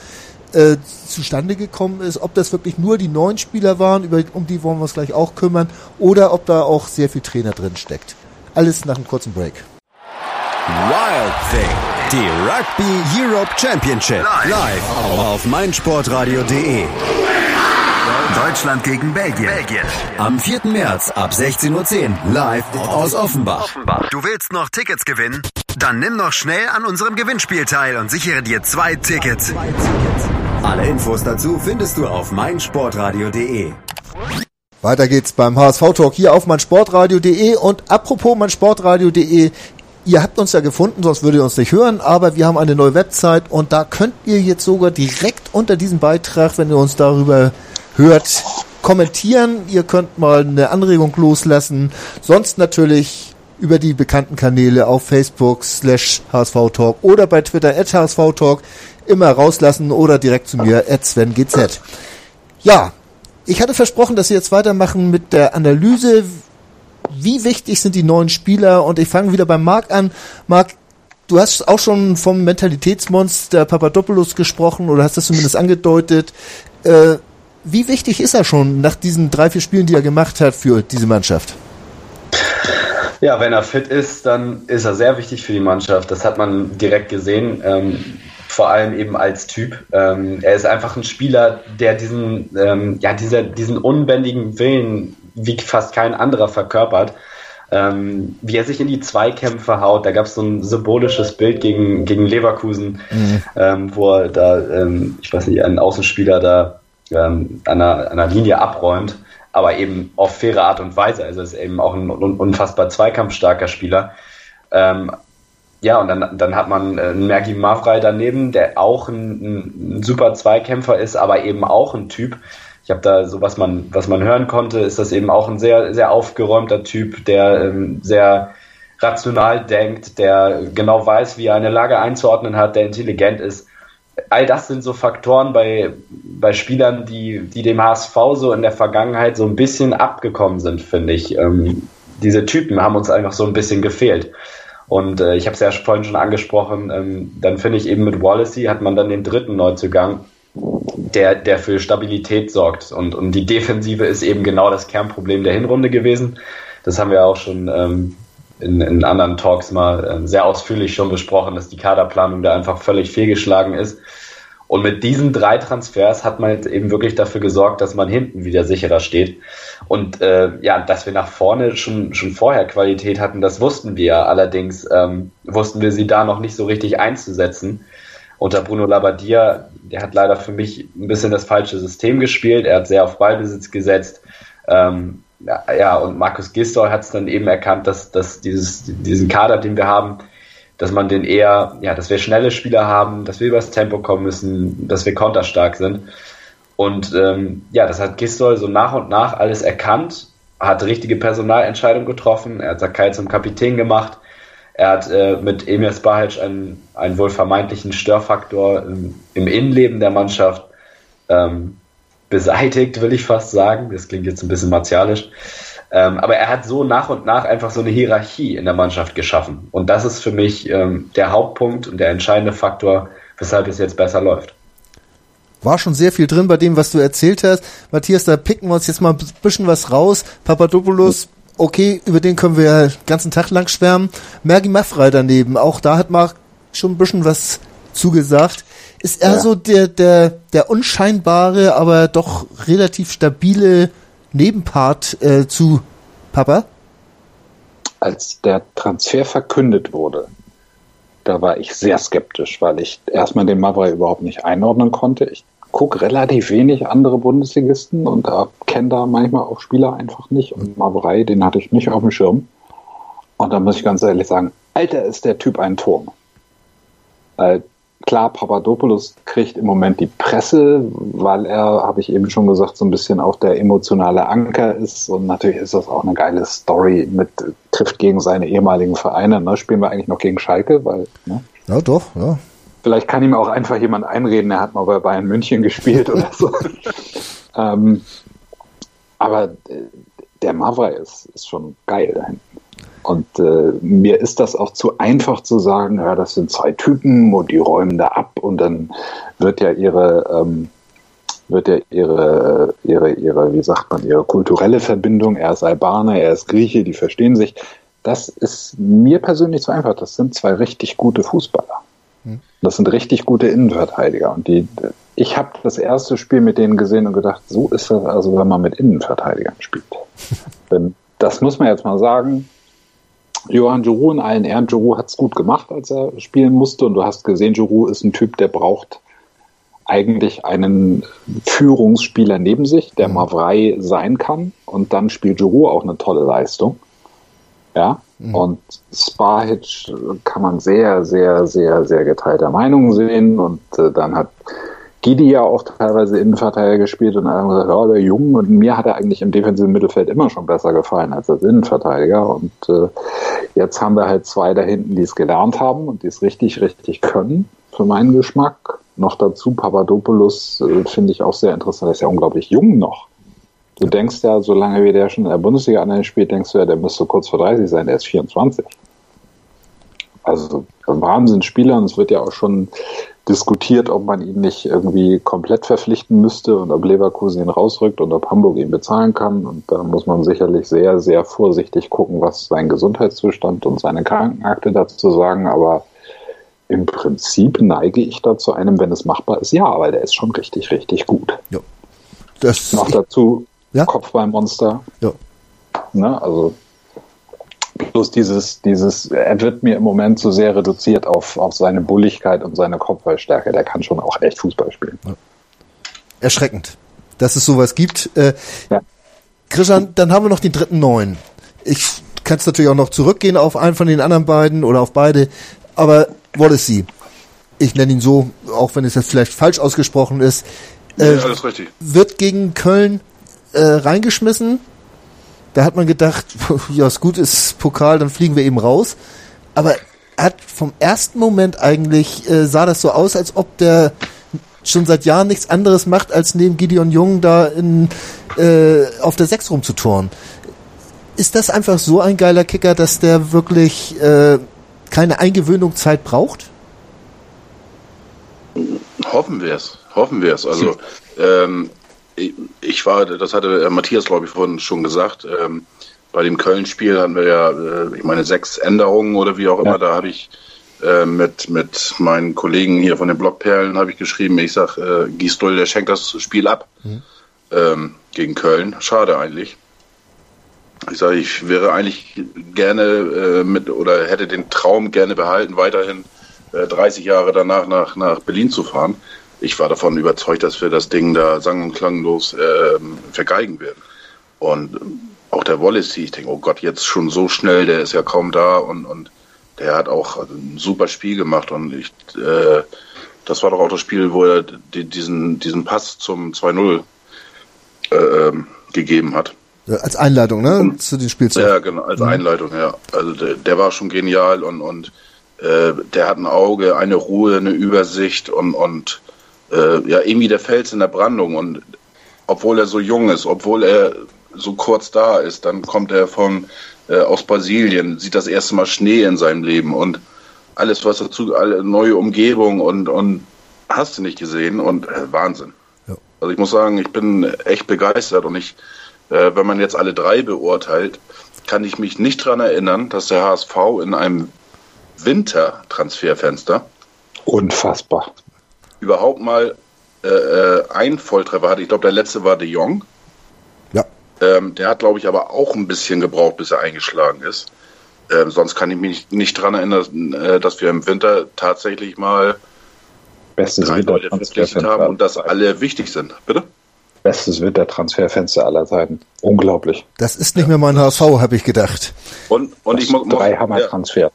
S2: äh, zustande gekommen ist, ob das wirklich nur die neuen Spieler waren, über, um die wollen wir uns gleich auch kümmern, oder ob da auch sehr viel Trainer drin steckt. Alles nach einem kurzen Break.
S1: Wild Thing, die Rugby Europe Championship, live auf meinsportradio.de. Deutschland gegen Belgien. Belgien. Am 4. März ab 16.10 Uhr live aus Offenbach. Offenbach. Du willst noch Tickets gewinnen? Dann nimm noch schnell an unserem Gewinnspiel teil und sichere dir zwei Tickets. Alle Infos dazu findest du auf meinsportradio.de.
S2: Weiter geht's beim HSV-Talk hier auf meinsportradio.de und apropos meinsportradio.de, ihr habt uns ja gefunden, sonst würdet ihr uns nicht hören, aber wir haben eine neue Website und da könnt ihr jetzt sogar direkt unter diesem Beitrag, wenn ihr uns darüber hört, kommentieren. Ihr könnt mal eine Anregung loslassen. Sonst natürlich über die bekannten Kanäle auf Facebook slash HSV Talk oder bei Twitter at HSV Talk immer rauslassen oder direkt zu mir at SvenGZ. Ja, ich hatte versprochen, dass wir jetzt weitermachen mit der Analyse. Wie wichtig sind die neuen Spieler? Und ich fange wieder beim Marc an. Marc, du hast auch schon vom Mentalitätsmonster Papadopoulos gesprochen oder hast das zumindest angedeutet. Äh, wie wichtig ist er schon nach diesen drei, vier Spielen, die er gemacht hat für diese Mannschaft?
S4: Ja, wenn er fit ist, dann ist er sehr wichtig für die Mannschaft. Das hat man direkt gesehen. Ähm, vor allem eben als Typ. Ähm, er ist einfach ein Spieler, der diesen, ähm, ja, dieser, diesen unbändigen Willen wie fast kein anderer verkörpert. Ähm, wie er sich in die Zweikämpfe haut. Da gab es so ein symbolisches Bild gegen, gegen Leverkusen, mhm. ähm, wo er da, ähm, ich weiß nicht, einen Außenspieler da ähm, an, einer, einer Linie abräumt, aber eben auf faire Art und Weise. Also ist eben auch ein unfassbar zweikampfstarker Spieler. Ähm, ja, und dann, dann hat man äh, Mergi Mavrei daneben, der auch ein, ein, super Zweikämpfer ist, aber eben auch ein Typ. Ich habe da so, was man, was man hören konnte, ist das eben auch ein sehr, sehr aufgeräumter Typ, der ähm, sehr rational denkt, der genau weiß, wie er eine Lage einzuordnen hat, der intelligent ist. All das sind so Faktoren bei, bei Spielern, die, die dem HSV so in der Vergangenheit so ein bisschen abgekommen sind, finde ich. Ähm, diese Typen haben uns einfach so ein bisschen gefehlt. Und äh, ich habe es ja vorhin schon angesprochen, ähm, dann finde ich eben mit Wallacey hat man dann den dritten Neuzugang, der, der für Stabilität sorgt. Und, und die Defensive ist eben genau das Kernproblem der Hinrunde gewesen. Das haben wir auch schon ähm, in, in anderen Talks mal äh, sehr ausführlich schon besprochen, dass die Kaderplanung da einfach völlig fehlgeschlagen ist. Und mit diesen drei Transfers hat man jetzt eben wirklich dafür gesorgt, dass man hinten wieder sicherer steht. Und äh, ja, dass wir nach vorne schon, schon vorher Qualität hatten, das wussten wir. Allerdings ähm, wussten wir sie da noch nicht so richtig einzusetzen. Unter Bruno Labbadia, der hat leider für mich ein bisschen das falsche System gespielt. Er hat sehr auf Ballbesitz gesetzt. Ähm, ja, und Markus Gisdol hat es dann eben erkannt, dass, dass dieses, diesen Kader, den wir haben, dass man den eher, ja, dass wir schnelle Spieler haben, dass wir übers Tempo kommen müssen, dass wir konterstark sind. Und ähm, ja, das hat Gistol so nach und nach alles erkannt, hat richtige Personalentscheidungen getroffen, er hat Sakai zum Kapitän gemacht, er hat äh, mit Emir Spahic einen, einen wohl vermeintlichen Störfaktor im, im Innenleben der Mannschaft ähm, beseitigt, will ich fast sagen. Das klingt jetzt ein bisschen martialisch. Ähm, aber er hat so nach und nach einfach so eine Hierarchie in der Mannschaft geschaffen. Und das ist für mich ähm, der Hauptpunkt und der entscheidende Faktor, weshalb es jetzt besser läuft.
S2: War schon sehr viel drin bei dem, was du erzählt hast. Matthias, da picken wir uns jetzt mal ein bisschen was raus. Papadopoulos, okay, über den können wir ja den ganzen Tag lang schwärmen. Mergi Maffrey daneben, auch da hat Marc schon ein bisschen was zugesagt. Ist er ja. so der, der, der unscheinbare, aber doch relativ stabile Nebenpart äh, zu Papa?
S5: Als der Transfer verkündet wurde, da war ich sehr skeptisch, weil ich erstmal den Mavra überhaupt nicht einordnen konnte. Ich gucke relativ wenig andere Bundesligisten und da kenne da manchmal auch Spieler einfach nicht. Und Mavrei, den hatte ich nicht auf dem Schirm. Und da muss ich ganz ehrlich sagen, Alter, ist der Typ ein Turm. Klar, Papadopoulos kriegt im Moment die Presse, weil er, habe ich eben schon gesagt, so ein bisschen auch der emotionale Anker ist. Und natürlich ist das auch eine geile Story mit, trifft gegen seine ehemaligen Vereine. Ne? Spielen wir eigentlich noch gegen Schalke, weil, ne?
S2: Ja, doch, ja.
S5: Vielleicht kann ihm auch einfach jemand einreden, er hat mal bei Bayern München gespielt oder so. ähm, aber äh, der Mavra ist, ist schon geil da hinten. Und äh, mir ist das auch zu einfach zu sagen, ja, das sind zwei Typen und die räumen da ab und dann wird ja ihre ähm, wird ja ihre, ihre, ihre, wie sagt man, ihre kulturelle Verbindung, er ist Albaner, er ist Grieche, die verstehen sich. Das ist mir persönlich zu einfach. Das sind zwei richtig gute Fußballer. Hm. Das sind richtig gute Innenverteidiger und die, ich habe das erste Spiel mit denen gesehen und gedacht, so ist das also, wenn man mit Innenverteidigern spielt. Denn das muss man jetzt mal sagen. Johann Giroud in allen Ehren, Giroud hat es gut gemacht, als er spielen musste. Und du hast gesehen, Giroud ist ein Typ, der braucht eigentlich einen Führungsspieler neben sich, der mhm. mal frei sein kann. Und dann spielt Giroud auch eine tolle Leistung. Ja, mhm. und Spahic kann man sehr, sehr, sehr, sehr geteilter Meinung sehen. Und äh, dann hat Gidi ja auch teilweise Innenverteidiger gespielt und alle gesagt, ja, der Jung und mir hat er eigentlich im defensiven Mittelfeld immer schon besser gefallen als als Innenverteidiger und äh, jetzt haben wir halt zwei da hinten, die es gelernt haben und die es richtig, richtig können, für meinen Geschmack. Noch dazu Papadopoulos äh, finde ich auch sehr interessant, der ist ja unglaublich jung noch. Du denkst ja, solange wie der schon in der Bundesliga an spielt, denkst du ja, der müsste kurz vor 30 sein, der ist 24. Also Wahnsinnsspieler und es wird ja auch schon diskutiert, ob man ihn nicht irgendwie komplett verpflichten müsste und ob Leverkusen ihn rausrückt und ob Hamburg ihn bezahlen kann. Und da muss man sicherlich sehr, sehr vorsichtig gucken, was sein Gesundheitszustand und seine Krankenakte dazu sagen. Aber im Prinzip neige ich da zu einem, wenn es machbar ist, ja, weil der ist schon richtig, richtig gut. Ja. Das Noch dazu ja? Kopfballmonster. Ja. Ne, also Bloß dieses, dieses, er wird mir im Moment so sehr reduziert auf, auf seine Bulligkeit und seine Kopfballstärke. Der kann schon auch echt Fußball spielen.
S2: Erschreckend, dass es sowas gibt. Äh, ja. Christian, dann haben wir noch den dritten Neuen. Ich kann es natürlich auch noch zurückgehen auf einen von den anderen beiden oder auf beide, aber Wallacey, ich nenne ihn so, auch wenn es jetzt vielleicht falsch ausgesprochen ist, äh, ja, alles richtig. wird gegen Köln äh, reingeschmissen da hat man gedacht, ja, ist gut, ist Pokal, dann fliegen wir eben raus. Aber hat vom ersten Moment eigentlich, äh, sah das so aus, als ob der schon seit Jahren nichts anderes macht, als neben Gideon Jung da in, äh, auf der Sechs rumzutoren. Ist das einfach so ein geiler Kicker, dass der wirklich äh, keine Eingewöhnungszeit braucht?
S3: Hoffen wir es, hoffen wir es. Also ähm, ich war, das hatte Matthias, glaube ich, vorhin schon gesagt, ähm, bei dem Köln-Spiel hatten wir ja, äh, ich meine, sechs Änderungen oder wie auch immer. Ja. Da habe ich äh, mit, mit meinen Kollegen hier von den Blockperlen habe ich geschrieben, ich sag, äh, Gisdol, der schenkt das Spiel ab mhm. ähm, gegen Köln. Schade eigentlich. Ich sage, ich wäre eigentlich gerne äh, mit oder hätte den Traum gerne behalten, weiterhin äh, 30 Jahre danach nach, nach Berlin zu fahren ich war davon überzeugt, dass wir das Ding da sang- und klanglos äh, vergeigen werden. Und auch der Wallace, ich denke, oh Gott, jetzt schon so schnell, der ist ja kaum da und, und der hat auch ein super Spiel gemacht und ich, äh, das war doch auch das Spiel, wo er diesen, diesen Pass zum 2-0 äh, ähm, gegeben hat.
S2: Als Einleitung, ne? Und, zu den Spielzeiten.
S3: Ja, genau, als mhm. Einleitung, ja. Also der, der, war schon genial und, und äh, der hat ein Auge, eine Ruhe, eine Übersicht und, und äh, ja irgendwie der Fels in der Brandung. Und obwohl er so jung ist, obwohl er so kurz da ist, dann kommt er von äh, aus Brasilien, sieht das erste Mal Schnee in seinem Leben und alles, was dazu, alle neue Umgebung und, und hast du nicht gesehen und äh, Wahnsinn. Ja. Also ich muss sagen, ich bin echt begeistert und ich, äh, wenn man jetzt alle drei beurteilt, kann ich mich nicht daran erinnern, dass der HSV in einem Wintertransferfenster
S5: unfassbar
S3: überhaupt mal äh, äh, einen Volltreffer hatte. Ich glaube, der letzte war De Jong. Ja. Ähm, der hat, glaube ich, aber auch ein bisschen gebraucht, bis er eingeschlagen ist. Ähm, sonst kann ich mich nicht, nicht daran erinnern, äh, dass wir im Winter tatsächlich mal
S5: Bestes drei Leute
S3: verpflichtet haben und dass alle wichtig sind. Bitte?
S5: Bestes Wintertransferfenster aller Zeiten. Unglaublich.
S2: Das ist nicht mehr mein HV, habe ich gedacht.
S3: Und, und ich muss
S5: drei Hammer-Transfer. Ja.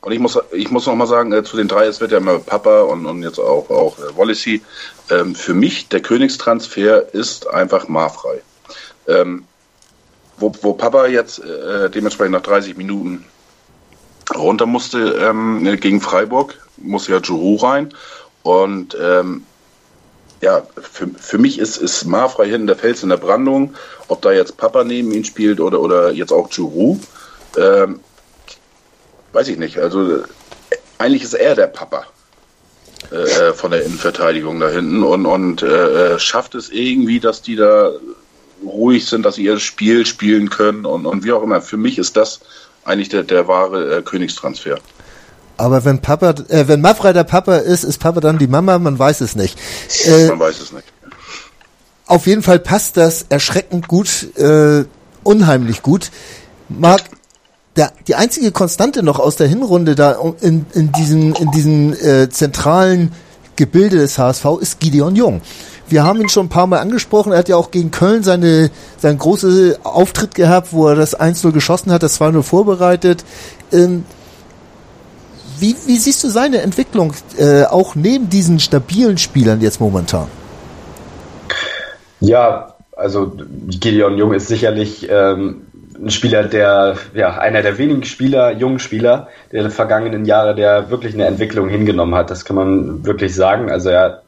S3: Und ich muss, ich muss noch mal sagen, äh, zu den drei, es wird ja immer Papa und, und jetzt auch, auch äh, Wallacey. Ähm, für mich, der Königstransfer ist einfach marfrei. Ähm, wo, wo Papa jetzt äh, dementsprechend nach 30 Minuten runter musste ähm, gegen Freiburg, musste ja Giroud rein. Und ähm, ja, für, für mich ist, ist Marfrei hinten der Fels in der Brandung. Ob da jetzt Papa neben ihn spielt oder, oder jetzt auch Giroud. Weiß ich nicht. Also eigentlich ist er der Papa äh, von der Innenverteidigung da hinten und, und äh, äh, schafft es irgendwie, dass die da ruhig sind, dass sie ihr Spiel spielen können und, und wie auch immer. Für mich ist das eigentlich der, der wahre äh, Königstransfer.
S2: Aber wenn Papa, äh, wenn Mafra der Papa ist, ist Papa dann die Mama, man weiß es nicht.
S3: Äh, man weiß es nicht.
S2: Auf jeden Fall passt das erschreckend gut, äh, unheimlich gut. Marc, der, die einzige Konstante noch aus der Hinrunde da in, in diesen, in diesen äh, zentralen Gebilde des HSV ist Gideon Jung. Wir haben ihn schon ein paar Mal angesprochen. Er hat ja auch gegen Köln seine, seinen großen Auftritt gehabt, wo er das 1-0 geschossen hat, das 2-0 vorbereitet. Ähm, wie, wie siehst du seine Entwicklung äh, auch neben diesen stabilen Spielern jetzt momentan?
S4: Ja, also Gideon Jung ist sicherlich ähm, ein Spieler, der, ja, einer der wenigen Spieler, jungen Spieler der in den vergangenen Jahre, der wirklich eine Entwicklung hingenommen hat. Das kann man wirklich sagen. Also er,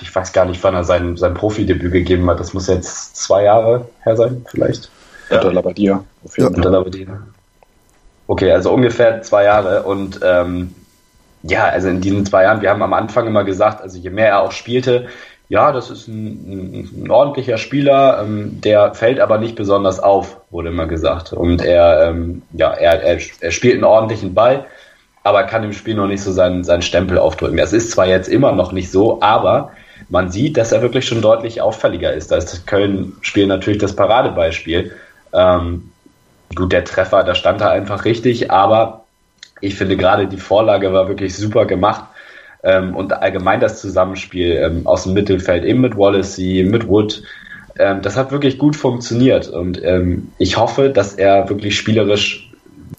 S4: ich weiß gar nicht, wann er sein, sein Profidebüt gegeben hat. Das muss jetzt zwei Jahre her sein, vielleicht.
S5: Ja. Unter Labadia.
S4: Auf jeden ja. Unter Labadia. Okay, also ungefähr zwei Jahre und ähm, ja, also in diesen zwei Jahren, wir haben am Anfang immer gesagt, also je mehr er auch spielte, ja, das ist ein, ein, ordentlicher Spieler, ähm, der fällt aber nicht besonders auf, wurde immer gesagt. Und er, ähm, ja, er, er, er spielt einen ordentlichen Ball, aber kann im Spiel noch nicht so seinen, seinen Stempel aufdrücken. Das ist zwar jetzt immer noch nicht so, aber man sieht, dass er wirklich schon deutlich auffälliger ist. Da ist das Köln-Spiel natürlich das Paradebeispiel. Ähm, gut, der Treffer, da stand er einfach richtig, aber ich finde gerade die Vorlage war wirklich super gemacht ähm, und allgemein das Zusammenspiel ähm, aus dem Mittelfeld, eben mit Wallacey, mit Wood, ähm, das hat wirklich gut funktioniert und ähm, ich hoffe, dass er wirklich spielerisch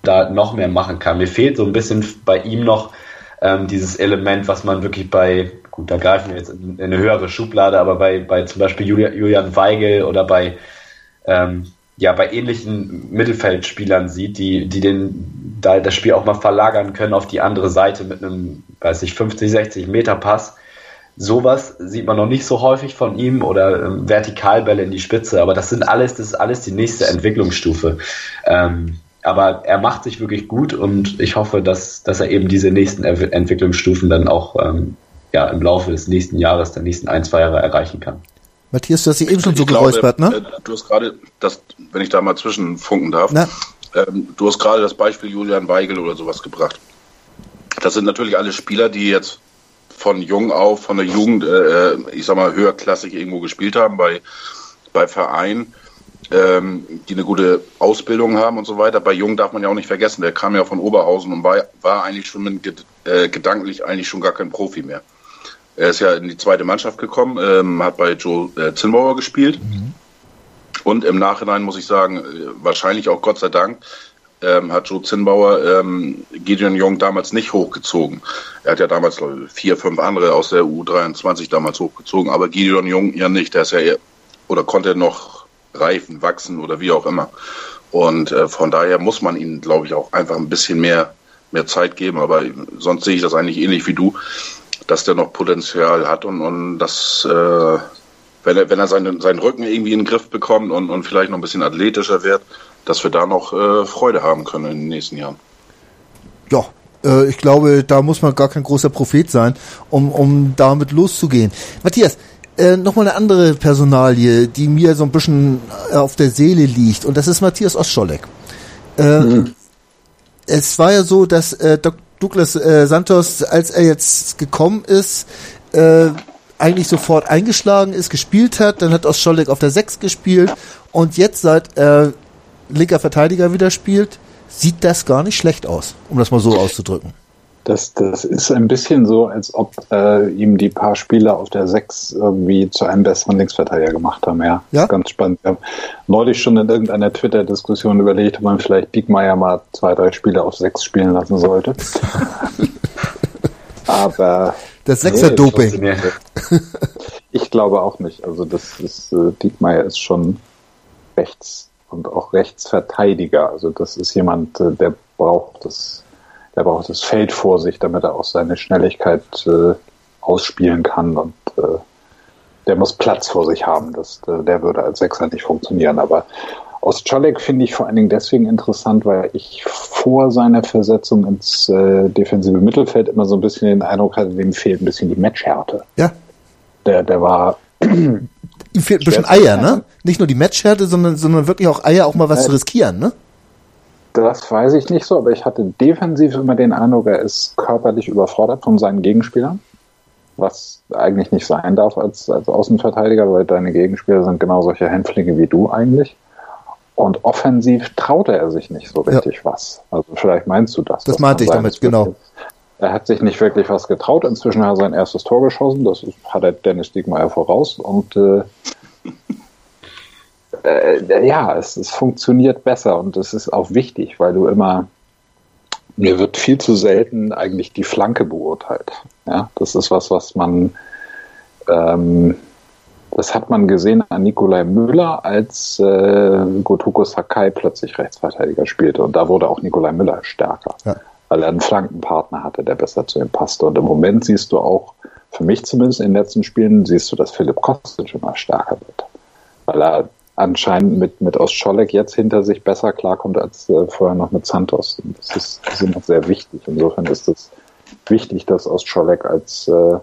S4: da noch mehr machen kann. Mir fehlt so ein bisschen bei ihm noch ähm, dieses Element, was man wirklich bei, gut, da greifen wir jetzt in, in eine höhere Schublade, aber bei, bei zum Beispiel Julian, Weigel oder bei ähm, ja bei ähnlichen Mittelfeldspielern sieht, die, die den, da das Spiel auch mal verlagern können auf die andere Seite mit einem, weiß ich, 50, 60 Meter Pass. Sowas sieht man noch nicht so häufig von ihm oder ähm, Vertikalbälle in die Spitze, aber das sind alles, das ist alles die nächste Entwicklungsstufe. Ähm, aber er macht sich wirklich gut und ich hoffe, dass, dass er eben diese nächsten Entwicklungsstufen dann auch ähm, ja, im Laufe des nächsten Jahres, der nächsten ein, zwei Jahre erreichen kann.
S2: Matthias, du hast sie eben schon so geräuspert, ne?
S3: Äh, du hast gerade, das, wenn ich da mal zwischenfunken darf, ähm, du hast gerade das Beispiel Julian Weigel oder sowas gebracht. Das sind natürlich alle Spieler, die jetzt von jung auf, von der Jugend, äh, äh ich sag mal, höherklassig irgendwo gespielt haben, bei, bei Vereinen, ähm, die eine gute Ausbildung haben und so weiter. Bei Jung darf man ja auch nicht vergessen, der kam ja von Oberhausen und war, war eigentlich schon mit, äh, gedanklich eigentlich schon gar kein Profi mehr. Er ist ja in die zweite Mannschaft gekommen, ähm, hat bei Joe äh, Zinnbauer gespielt. Mhm. Und im Nachhinein muss ich sagen, äh, wahrscheinlich auch Gott sei Dank, ähm, hat Joe Zinnbauer ähm, Gideon Jung damals nicht hochgezogen. Er hat ja damals ich, vier, fünf andere aus der U23 damals hochgezogen, aber Gideon Jung ja nicht. Der ist ja eher, oder konnte noch reifen, wachsen oder wie auch immer. Und äh, von daher muss man ihm, glaube ich, auch einfach ein bisschen mehr, mehr Zeit geben. Aber sonst sehe ich das eigentlich ähnlich wie du dass der noch Potenzial hat und, und das, äh, wenn er, wenn er seinen, seinen Rücken irgendwie in den Griff bekommt und, und vielleicht noch ein bisschen athletischer wird, dass wir da noch äh, Freude haben können in den nächsten Jahren.
S2: Ja, äh, ich glaube, da muss man gar kein großer Prophet sein, um, um damit loszugehen. Matthias, äh, nochmal eine andere Personalie, die mir so ein bisschen äh, auf der Seele liegt, und das ist Matthias Ostscholek. Äh, mhm. Es war ja so, dass äh, Dr. Douglas äh, Santos, als er jetzt gekommen ist, äh, eigentlich sofort eingeschlagen ist, gespielt hat. Dann hat Ostscholek auf der 6 gespielt und jetzt, seit er linker Verteidiger wieder spielt, sieht das gar nicht schlecht aus, um das mal so auszudrücken.
S5: Das, das ist ein bisschen so, als ob äh, ihm die paar Spieler auf der 6 irgendwie zu einem besseren Linksverteidiger gemacht haben. Ja, ja? ganz spannend. Ich habe neulich schon in irgendeiner Twitter-Diskussion überlegt, ob man vielleicht Diekmeyer mal zwei, drei Spiele auf 6 spielen lassen sollte. Aber.
S2: Das Sechser-Doping.
S5: Nee, ich glaube auch nicht. Also, das ist, äh, Diekmeyer ist schon rechts und auch Rechtsverteidiger. Also, das ist jemand, äh, der braucht das der braucht das Feld vor sich, damit er auch seine Schnelligkeit äh, ausspielen kann und äh, der muss Platz vor sich haben. Das, äh, der würde als Sechser nicht funktionieren. Aber Ostschalek finde ich vor allen Dingen deswegen interessant, weil ich vor seiner Versetzung ins äh, defensive Mittelfeld immer so ein bisschen den Eindruck hatte, dem fehlt ein bisschen die Matchhärte.
S2: Ja.
S5: Der, der war.
S2: Ihm fehlt ein bisschen Eier, ne? Nicht nur die Matchhärte, sondern, sondern wirklich auch Eier, auch mal was äh, zu riskieren, ne?
S5: Das weiß ich nicht so, aber ich hatte defensiv immer den Eindruck, er ist körperlich überfordert von seinen Gegenspielern, was eigentlich nicht sein darf als, als Außenverteidiger, weil deine Gegenspieler sind genau solche Hänflinge wie du eigentlich. Und offensiv traute er sich nicht so richtig ja. was. Also vielleicht meinst du das.
S2: Das meinte ich damit, genau.
S5: Er hat sich nicht wirklich was getraut. Inzwischen hat er sein erstes Tor geschossen. Das hat er Dennis Diekmeyer voraus. Und äh, äh, ja, es, es funktioniert besser und es ist auch wichtig, weil du immer, mir wird viel zu selten eigentlich die Flanke beurteilt. Ja, das ist was, was man, ähm, das hat man gesehen an Nikolai Müller, als äh, Gotoko Sakai plötzlich Rechtsverteidiger spielte. Und da wurde auch Nikolai Müller stärker, ja. weil er einen Flankenpartner hatte, der besser zu ihm passte. Und im Moment siehst du auch, für mich zumindest in den letzten Spielen, siehst du, dass Philipp Kostic immer stärker wird. Weil er anscheinend mit, mit Ostscholek jetzt hinter sich besser klarkommt als äh, vorher noch mit Santos. Und das ist, das ist noch sehr wichtig. Insofern ist es wichtig, dass Ostscholek als, äh,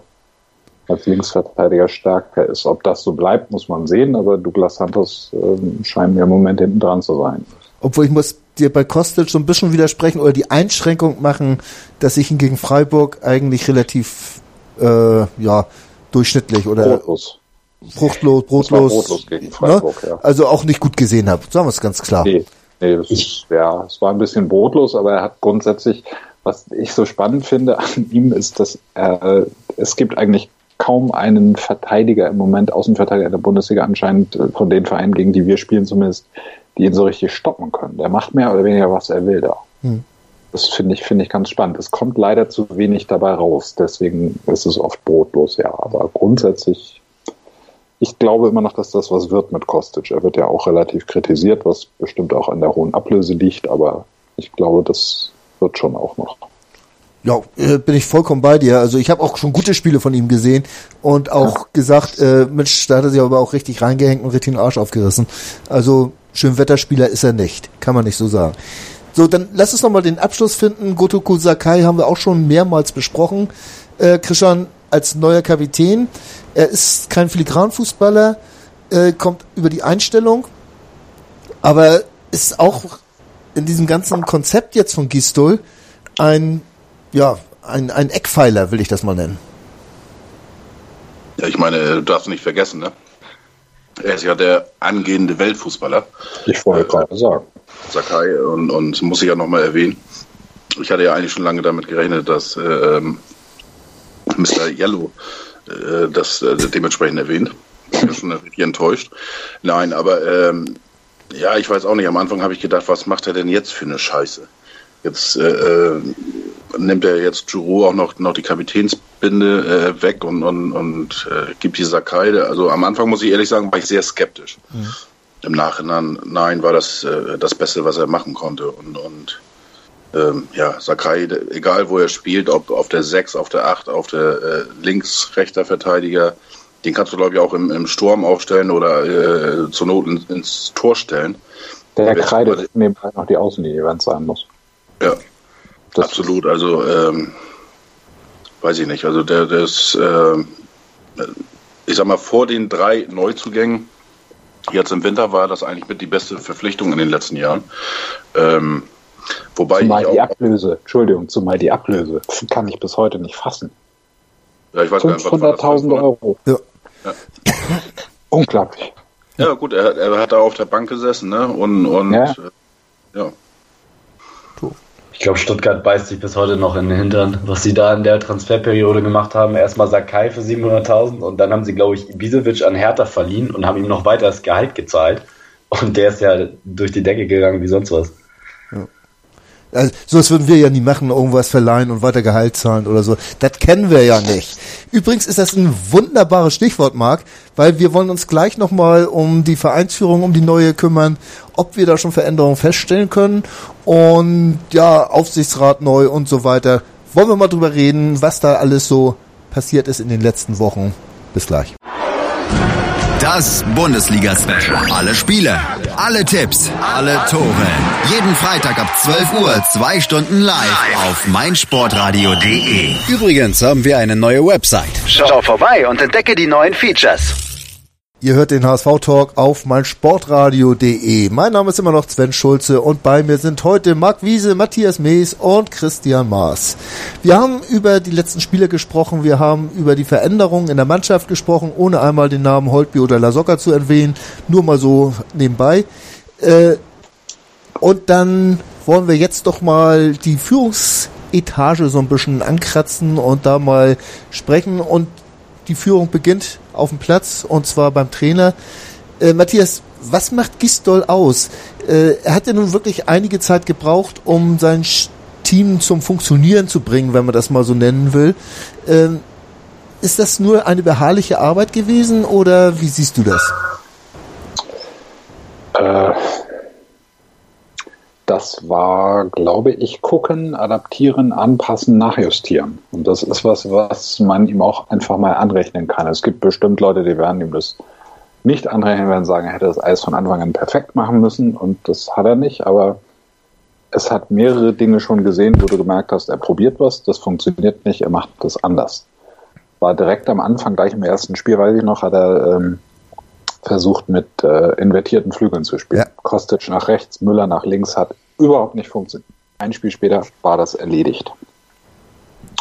S5: als Linksverteidiger stärker ist. Ob das so bleibt, muss man sehen, aber Douglas Santos äh, scheint mir im Moment hinten dran zu sein.
S2: Obwohl ich muss dir bei Kostic so ein bisschen widersprechen oder die Einschränkung machen, dass ich ihn gegen Freiburg eigentlich relativ äh, ja durchschnittlich oder
S5: Brotlos
S2: fruchtlos, brotlos,
S5: brotlos gegen ne? Freiburg,
S2: ne? ja. also auch nicht gut gesehen habe. Sagen wir es ganz klar.
S5: Nee, nee das ist, ja, es war ein bisschen brotlos, aber er hat grundsätzlich, was ich so spannend finde an ihm, ist, dass er, es gibt eigentlich kaum einen Verteidiger im Moment, Außenverteidiger der Bundesliga anscheinend, äh, von den Vereinen, gegen die wir spielen zumindest, die ihn so richtig stoppen können. Der macht mehr oder weniger, was er will da. Hm. Das finde ich, finde ich ganz spannend. Es kommt leider zu wenig dabei raus. Deswegen ist es oft brotlos, ja. Aber grundsätzlich ich glaube immer noch, dass das was wird mit Kostic. Er wird ja auch relativ kritisiert, was bestimmt auch an der hohen Ablöse liegt, aber ich glaube, das wird schon auch noch.
S2: Ja, äh, bin ich vollkommen bei dir. Also ich habe auch schon gute Spiele von ihm gesehen und auch ja. gesagt, äh, Mensch, da hat er sich aber auch richtig reingehängt und richtig den Arsch aufgerissen. Also Schönwetterspieler ist er nicht, kann man nicht so sagen. So, dann lass uns nochmal den Abschluss finden. Gotoku Sakai haben wir auch schon mehrmals besprochen. Äh, Christian als neuer Kapitän. Er ist kein Filigranfußballer, äh, kommt über die Einstellung, aber ist auch in diesem ganzen Konzept jetzt von Gistol ein, ja, ein, ein Eckpfeiler, will ich das mal nennen.
S3: Ja, ich meine, du darfst nicht vergessen, ne? Er ist ja der angehende Weltfußballer.
S5: Ich wollte äh, gerade sagen.
S3: Sakai und, und muss ich ja nochmal erwähnen. Ich hatte ja eigentlich schon lange damit gerechnet, dass äh, ähm, Mr. Yellow äh, das äh, dementsprechend erwähnt. Ich bin schon richtig enttäuscht. Nein, aber ähm, ja, ich weiß auch nicht. Am Anfang habe ich gedacht, was macht er denn jetzt für eine Scheiße? Jetzt äh, äh nimmt er jetzt Giroud auch noch, noch die Kapitänsbinde äh, weg und, und, und äh, gibt die Sakai. Also am Anfang muss ich ehrlich sagen, war ich sehr skeptisch. Mhm. Im Nachhinein, nein, war das äh, das Beste, was er machen konnte. Und, und ähm, ja, Sakai, egal wo er spielt, ob auf der 6, auf der 8, auf der äh, links rechter Verteidiger, den kannst du, glaube ich, auch im, im Sturm aufstellen oder äh, zur Not in, ins Tor stellen.
S5: Der kreidet nebenbei noch die Außenlinie, wenn es sein muss.
S3: Ja, das absolut. Also, ähm, weiß ich nicht. Also, der, der ist, äh, ich sag mal, vor den drei Neuzugängen, jetzt im Winter war das eigentlich mit die beste Verpflichtung in den letzten Jahren. Ähm, Wobei
S5: zumal die Ablöse, Entschuldigung, zumal die Ablöse, kann ich bis heute nicht fassen.
S3: Ja, ich weiß
S5: 500.000 Euro. Ja. ja. Unglaublich.
S3: Ja, gut, er, er, hat da auf der Bank gesessen, ne? Und, und ja. Ja.
S4: Ich glaube, Stuttgart beißt sich bis heute noch in den Hintern, was sie da in der Transferperiode gemacht haben. Erstmal Sakai für 700.000 und dann haben sie, glaube ich, Ibisevic an Hertha verliehen und haben ihm noch weiter das Gehalt gezahlt. Und der ist ja durch die Decke gegangen wie sonst was.
S2: Also, sowas würden wir ja nie machen, irgendwas verleihen und weiter Gehalt zahlen oder so. Das kennen wir ja nicht. Übrigens ist das ein wunderbares Stichwort, Marc, weil wir wollen uns gleich nochmal um die Vereinsführung, um die neue kümmern, ob wir da schon Veränderungen feststellen können und ja, Aufsichtsrat neu und so weiter. Wollen wir mal drüber reden, was da alles so passiert ist in den letzten Wochen. Bis gleich.
S1: Das Bundesliga-Special. Alle Spiele, alle Tipps, alle Tore. Jeden Freitag ab 12 Uhr, zwei Stunden live auf meinsportradio.de. Übrigens haben wir eine neue Website.
S6: Schau vorbei und entdecke die neuen Features.
S2: Ihr hört den HSV-Talk auf meinsportradio.de. Mein Name ist immer noch Sven Schulze und bei mir sind heute Marc Wiese, Matthias Mees und Christian Maas. Wir haben über die letzten Spiele gesprochen, wir haben über die Veränderungen in der Mannschaft gesprochen, ohne einmal den Namen Holtby oder Lasocca zu erwähnen, nur mal so nebenbei. Äh, und dann wollen wir jetzt doch mal die Führungsetage so ein bisschen ankratzen und da mal sprechen und die Führung beginnt auf dem Platz und zwar beim Trainer. Äh, Matthias, was macht Gistol aus? Äh, er hat ja nun wirklich einige Zeit gebraucht, um sein Team zum Funktionieren zu bringen, wenn man das mal so nennen will. Ähm, ist das nur eine beharrliche Arbeit gewesen oder wie siehst du das?
S5: Äh, das war, glaube ich, gucken, adaptieren, anpassen, nachjustieren. Und das ist was, was man ihm auch einfach mal anrechnen kann. Es gibt bestimmt Leute, die werden ihm das nicht anrechnen, werden sagen, er hätte das alles von Anfang an perfekt machen müssen. Und das hat er nicht. Aber es hat mehrere Dinge schon gesehen, wo du gemerkt hast, er probiert was, das funktioniert nicht, er macht das anders. War direkt am Anfang, gleich im ersten Spiel, weiß ich noch, hat er ähm, versucht mit äh, invertierten Flügeln zu spielen. Ja. Kostic nach rechts, Müller nach links hat überhaupt nicht funktioniert. Ein Spiel später war das erledigt.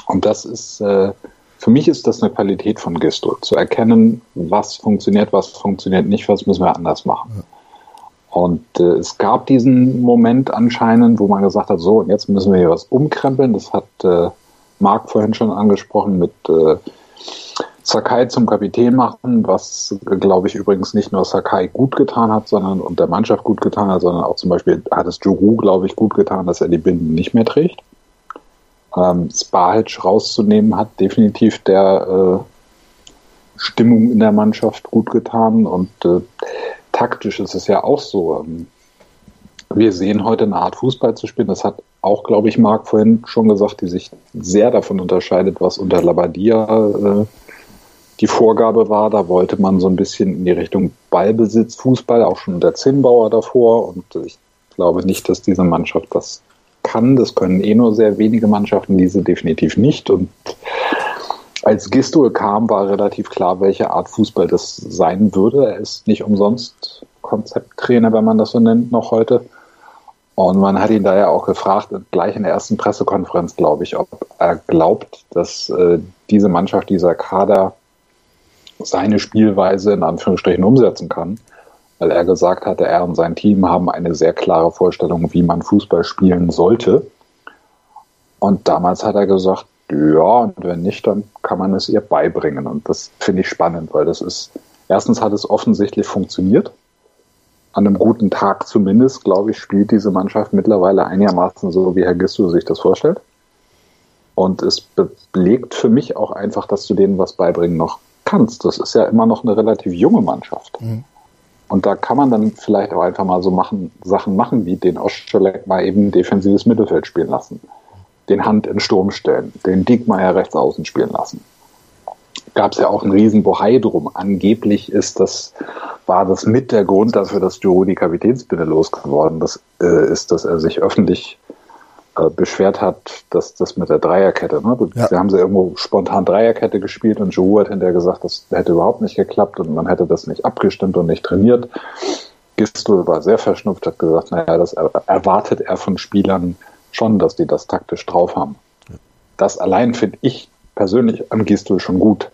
S5: Und das ist, äh, für mich ist das eine Qualität von Gisto, zu erkennen, was funktioniert, was funktioniert nicht, was müssen wir anders machen. Ja. Und äh, es gab diesen Moment anscheinend, wo man gesagt hat, so, und jetzt müssen wir hier was umkrempeln. Das hat äh, Marc vorhin schon angesprochen mit äh, Sakai zum Kapitän machen, was, glaube ich, übrigens nicht nur Sakai gut getan hat, sondern und der Mannschaft gut getan hat, sondern auch zum Beispiel hat es Juru, glaube ich, gut getan, dass er die Binden nicht mehr trägt. Ähm, Spahic rauszunehmen hat definitiv der äh, Stimmung in der Mannschaft gut getan und äh, taktisch ist es ja auch so. Ähm, wir sehen heute eine Art Fußball zu spielen. Das hat auch, glaube ich, Marc vorhin schon gesagt, die sich sehr davon unterscheidet, was unter Labadia äh, die Vorgabe war. Da wollte man so ein bisschen in die Richtung Ballbesitz, Fußball, auch schon der Zinnbauer davor. Und ich glaube nicht, dass diese Mannschaft das kann. Das können eh nur sehr wenige Mannschaften, diese definitiv nicht. Und als Gistol kam, war relativ klar, welche Art Fußball das sein würde. Er ist nicht umsonst Konzepttrainer, wenn man das so nennt, noch heute. Und man hat ihn da ja auch gefragt, gleich in der ersten Pressekonferenz, glaube ich, ob er glaubt, dass äh, diese Mannschaft, dieser Kader seine Spielweise in Anführungsstrichen umsetzen kann, weil er gesagt hatte, er und sein Team haben eine sehr klare Vorstellung, wie man Fußball spielen sollte. Und damals hat er gesagt, ja, und wenn nicht, dann kann man es ihr beibringen. Und das finde ich spannend, weil das ist, erstens hat es offensichtlich funktioniert. An einem guten Tag zumindest, glaube ich, spielt diese Mannschaft mittlerweile einigermaßen so, wie Herr Gistu sich das vorstellt. Und es belegt für mich auch einfach, dass du denen was beibringen noch kannst. Das ist ja immer noch eine relativ junge Mannschaft. Mhm. Und da kann man dann vielleicht auch einfach mal so machen, Sachen machen, wie den Oscholek mal eben defensives Mittelfeld spielen lassen, den Hand in Sturm stellen, den Diekmeyer rechts außen spielen lassen. Gab es ja auch einen riesen Bohai drum. Angeblich ist das, war das mit der Grund dafür, dass Giroud die Kapitänsbinde losgeworden äh, ist, dass er sich öffentlich äh, beschwert hat, dass das mit der Dreierkette, ne? Ja. Sie haben sie irgendwo spontan Dreierkette gespielt und Joe hat hinterher gesagt, das hätte überhaupt nicht geklappt und man hätte das nicht abgestimmt und nicht trainiert. Gistel war sehr verschnupft, hat gesagt, naja, das erwartet er von Spielern schon, dass die das taktisch drauf haben. Ja. Das allein finde ich persönlich an Gistel schon gut,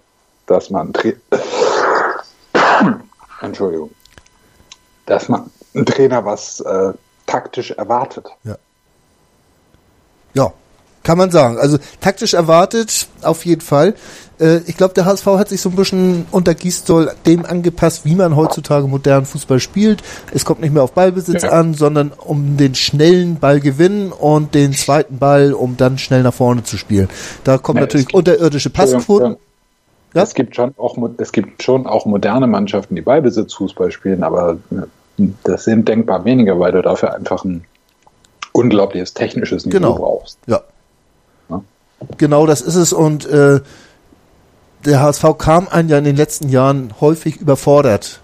S5: dass man Entschuldigung, dass man ein Trainer was äh, taktisch erwartet.
S2: Ja. Ja, kann man sagen. Also taktisch erwartet, auf jeden Fall. Äh, ich glaube, der HSV hat sich so ein bisschen unter Gießdoll dem angepasst, wie man heutzutage modernen Fußball spielt. Es kommt nicht mehr auf Ballbesitz ja. an, sondern um den schnellen Ball gewinnen und den zweiten Ball, um dann schnell nach vorne zu spielen. Da kommen ja, natürlich unterirdische Passquoten.
S5: Ja? Es gibt schon auch es gibt schon auch moderne Mannschaften, die Ballbesitzfußball spielen, aber das sind denkbar weniger, weil du dafür einfach ein unglaubliches technisches
S2: Niveau genau. brauchst. Ja. ja. Genau, das ist es und äh, der HSV kam ein ja in den letzten Jahren häufig überfordert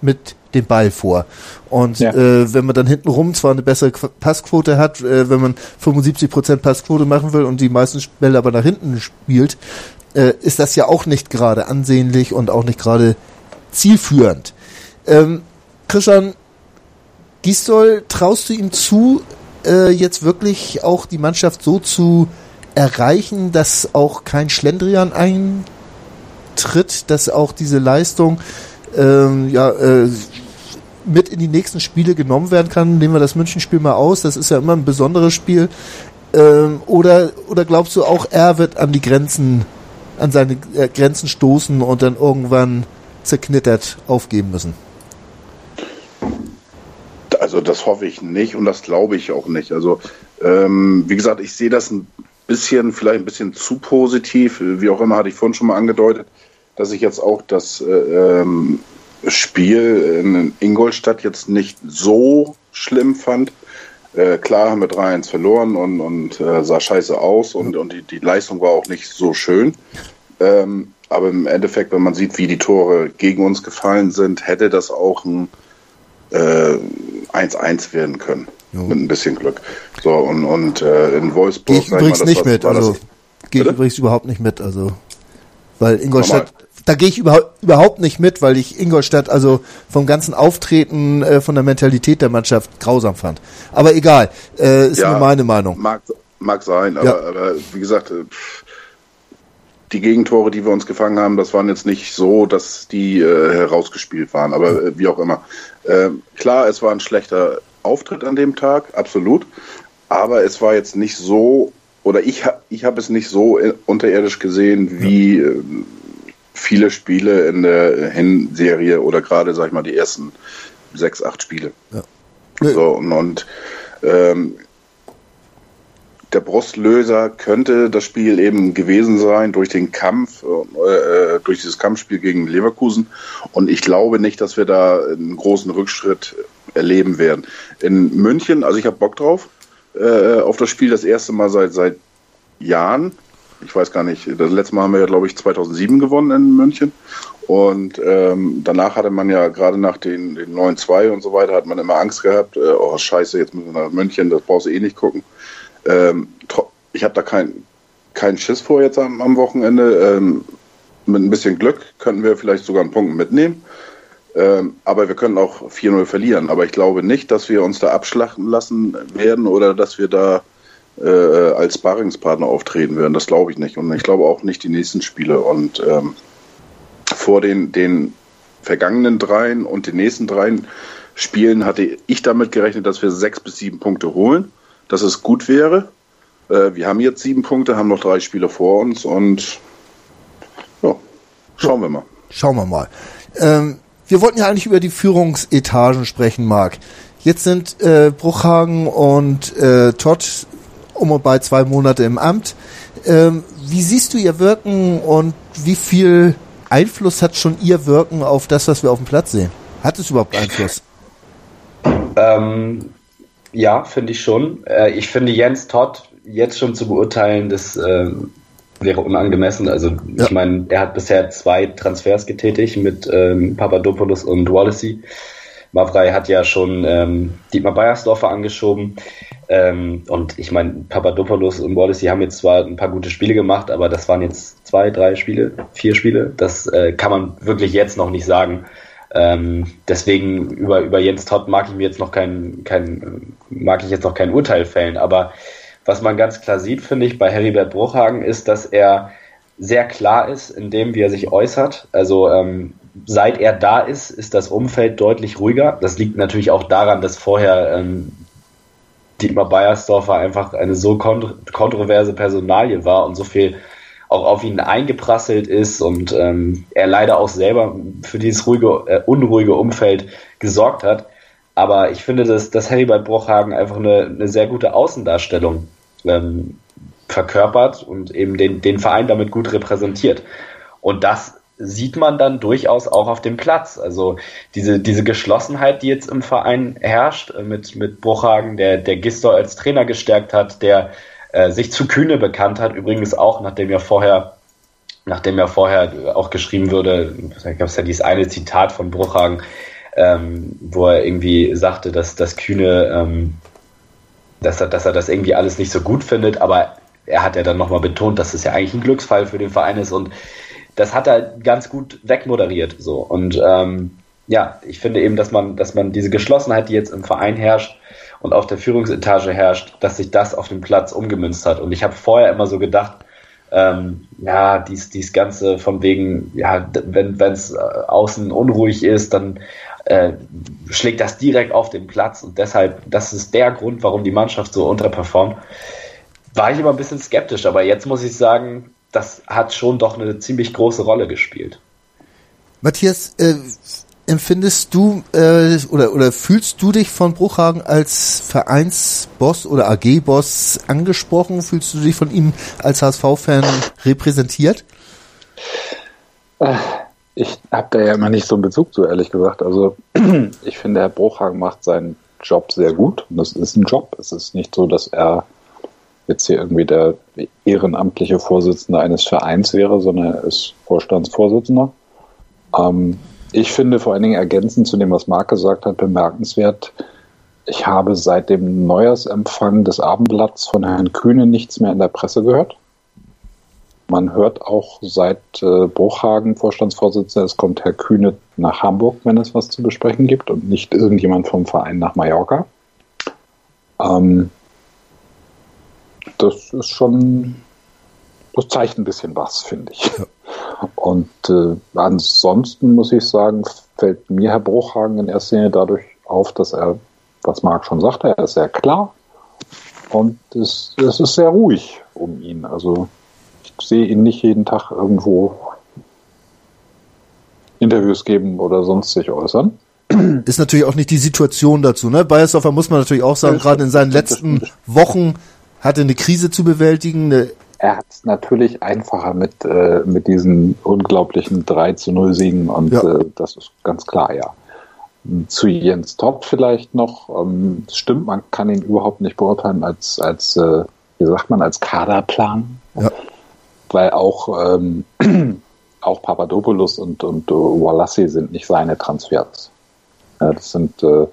S2: mit dem Ball vor. Und ja. äh, wenn man dann hintenrum zwar eine bessere Passquote hat, äh, wenn man 75% Passquote machen will und die meisten Bälle aber nach hinten spielt, äh, ist das ja auch nicht gerade ansehnlich und auch nicht gerade zielführend. Ähm, Christian Gisdol, traust du ihm zu, äh, jetzt wirklich auch die Mannschaft so zu erreichen, dass auch kein Schlendrian eintritt, dass auch diese Leistung ähm, ja, äh, mit in die nächsten Spiele genommen werden kann. Nehmen wir das Münchenspiel mal aus, das ist ja immer ein besonderes Spiel. Ähm, oder, oder glaubst du auch, er wird an die Grenzen, an seine äh, Grenzen stoßen und dann irgendwann zerknittert aufgeben müssen?
S3: Also das hoffe ich nicht und das glaube ich auch nicht. Also ähm, wie gesagt, ich sehe das ein bisschen, vielleicht ein bisschen zu positiv. Wie auch immer, hatte ich vorhin schon mal angedeutet, dass ich jetzt auch das äh, ähm, Spiel in Ingolstadt jetzt nicht so schlimm fand. Äh, klar haben wir 3-1 verloren und, und äh, sah scheiße aus und, und die, die Leistung war auch nicht so schön. Ähm, aber im Endeffekt, wenn man sieht, wie die Tore gegen uns gefallen sind, hätte das auch ein 1-1 äh, werden können. Jo. Mit ein bisschen Glück. So, und, und äh, in Wolfsburg.
S2: Gehe ich übrigens mal, nicht war, mit, also gehe ich übrigens überhaupt nicht mit, also weil Ingolstadt, da gehe ich überhaupt, überhaupt nicht mit, weil ich Ingolstadt also vom ganzen Auftreten, äh, von der Mentalität der Mannschaft grausam fand. Aber egal, äh, ist ja, nur meine Meinung.
S3: Mag, mag sein, aber, ja. aber wie gesagt, äh, die Gegentore, die wir uns gefangen haben, das waren jetzt nicht so, dass die äh, herausgespielt waren, aber äh, wie auch immer. Äh, klar, es war ein schlechter Auftritt an dem Tag, absolut. Aber es war jetzt nicht so, oder ich, ich habe es nicht so unterirdisch gesehen, wie äh, viele Spiele in der Hinserie oder gerade, sag ich mal, die ersten sechs, acht Spiele. Ja. So, und, und ähm, der Brustlöser könnte das Spiel eben gewesen sein durch den Kampf, äh, durch dieses Kampfspiel gegen Leverkusen. Und ich glaube nicht, dass wir da einen großen Rückschritt erleben werden. In München, also ich habe Bock drauf, äh, auf das Spiel das erste Mal seit, seit Jahren. Ich weiß gar nicht, das letzte Mal haben wir ja, glaube ich, 2007 gewonnen in München. Und ähm, danach hatte man ja gerade nach den, den 9-2 und so weiter, hat man immer Angst gehabt, äh, oh scheiße, jetzt müssen wir nach München, das brauchst du eh nicht gucken. Ähm, ich habe da keinen kein Schiss vor jetzt am, am Wochenende. Ähm, mit ein bisschen Glück könnten wir vielleicht sogar einen Punkt mitnehmen. Ähm, aber wir können auch 4-0 verlieren. Aber ich glaube nicht, dass wir uns da abschlachten lassen werden oder dass wir da äh, als Sparringspartner auftreten werden. Das glaube ich nicht. Und ich glaube auch nicht die nächsten Spiele. Und ähm, vor den, den vergangenen dreien und den nächsten dreien Spielen hatte ich damit gerechnet, dass wir sechs bis sieben Punkte holen dass es gut wäre. Äh, wir haben jetzt sieben Punkte, haben noch drei Spiele vor uns und ja, schauen wir mal.
S2: Schauen wir mal. Ähm, wir wollten ja eigentlich über die Führungsetagen sprechen, Marc. Jetzt sind äh, Bruchhagen und äh, Todd um und bei zwei Monate im Amt. Ähm, wie siehst du ihr Wirken und wie viel Einfluss hat schon ihr Wirken auf das, was wir auf dem Platz sehen? Hat es überhaupt Einfluss?
S4: Ähm, ja, finde ich schon. Äh, ich finde Jens Todd jetzt schon zu beurteilen, das äh, wäre unangemessen. Also ja. ich meine, er hat bisher zwei Transfers getätigt mit ähm, Papadopoulos und Wallacey. Mavrei hat ja schon ähm, Dietmar Beiersdorfer angeschoben. Ähm, und ich meine, Papadopoulos und Wallacey haben jetzt zwar ein paar gute Spiele gemacht, aber das waren jetzt zwei, drei Spiele, vier Spiele. Das äh, kann man wirklich jetzt noch nicht sagen. Ähm, deswegen über, über Jens Todd mag ich mir jetzt noch kein, kein, mag ich jetzt noch kein Urteil fällen. Aber was man ganz klar sieht, finde ich, bei Heribert Bruchhagen ist, dass er sehr klar ist in dem, wie er sich äußert. Also ähm, seit er da ist, ist das Umfeld deutlich ruhiger. Das liegt natürlich auch daran, dass vorher ähm, Dietmar Beiersdorfer einfach eine so kont kontroverse Personalie war und so viel auch auf ihn eingeprasselt ist und ähm, er leider auch selber für dieses ruhige, äh, unruhige Umfeld gesorgt hat. Aber ich finde, dass, dass Heribert Bruchhagen einfach eine, eine sehr gute Außendarstellung ähm, verkörpert und eben den, den Verein damit gut repräsentiert. Und das sieht man dann durchaus auch auf dem Platz. Also diese, diese Geschlossenheit, die jetzt im Verein herrscht, äh, mit, mit Bruchhagen, der, der Gistor als Trainer gestärkt hat, der äh, sich zu Kühne bekannt hat, übrigens auch, nachdem ja vorher, nachdem ja vorher auch geschrieben wurde, da gab es ja dieses eine Zitat von Bruchhagen, ähm, wo er irgendwie sagte, dass, dass Kühne, ähm, dass, er, dass er das irgendwie alles nicht so gut findet, aber er hat ja dann nochmal betont, dass es ja eigentlich ein Glücksfall für den Verein ist und das hat er ganz gut wegmoderiert. So. Und ähm, ja, ich finde eben, dass man, dass man diese Geschlossenheit, die jetzt im Verein herrscht und auf der Führungsetage herrscht, dass sich das auf dem Platz umgemünzt hat. Und ich habe vorher immer so gedacht, ähm, ja, dies, dies Ganze von wegen, ja, wenn es äh, außen unruhig ist, dann äh, schlägt das direkt auf den Platz und deshalb, das ist der Grund, warum die Mannschaft so unterperformt. War ich immer ein bisschen skeptisch, aber jetzt muss ich sagen, das hat schon doch eine ziemlich große Rolle gespielt.
S2: Matthias, äh, empfindest du äh, oder oder fühlst du dich von Bruchhagen als Vereinsboss oder AG-Boss angesprochen? Fühlst du dich von ihm als HSV-Fan repräsentiert?
S5: Ich habe da ja immer nicht so einen Bezug zu, ehrlich gesagt. Also ich finde, Herr Bruchhagen macht seinen Job sehr gut. Und das ist ein Job. Es ist nicht so, dass er jetzt hier irgendwie der ehrenamtliche Vorsitzende eines Vereins wäre, sondern er ist Vorstandsvorsitzender. Ähm, ich finde vor allen Dingen ergänzend zu dem, was Marc gesagt hat, bemerkenswert, ich habe seit dem Neujahrsempfang des Abendblatts von Herrn Kühne nichts mehr in der Presse gehört. Man hört auch seit äh, Bruchhagen, Vorstandsvorsitzender, es kommt Herr Kühne nach Hamburg, wenn es was zu besprechen gibt und nicht irgendjemand vom Verein nach Mallorca. Ähm, das ist schon, das zeigt ein bisschen was, finde ich. Ja. Und äh, ansonsten muss ich sagen, fällt mir Herr Bruchhagen in erster Linie dadurch auf, dass er, was Marc schon sagte, er ist sehr klar und es, es ist sehr ruhig um ihn. Also ich sehe ihn nicht jeden Tag irgendwo Interviews geben oder sonst sich äußern.
S2: Ist natürlich auch nicht die Situation dazu. Ne? Bayersdorfer muss man natürlich auch sagen, gerade in seinen letzten Wochen hatte eine Krise zu bewältigen, eine
S5: er hat es natürlich einfacher mit, äh, mit diesen unglaublichen 3 zu 0 Siegen und ja. äh, das ist ganz klar, ja. Zu Jens Topp vielleicht noch. Ähm, stimmt, man kann ihn überhaupt nicht beurteilen als, als äh, wie sagt man, als Kaderplan. Ja. Weil auch, ähm, auch Papadopoulos und, und Walassi sind nicht seine Transfers. Ja, das sind äh,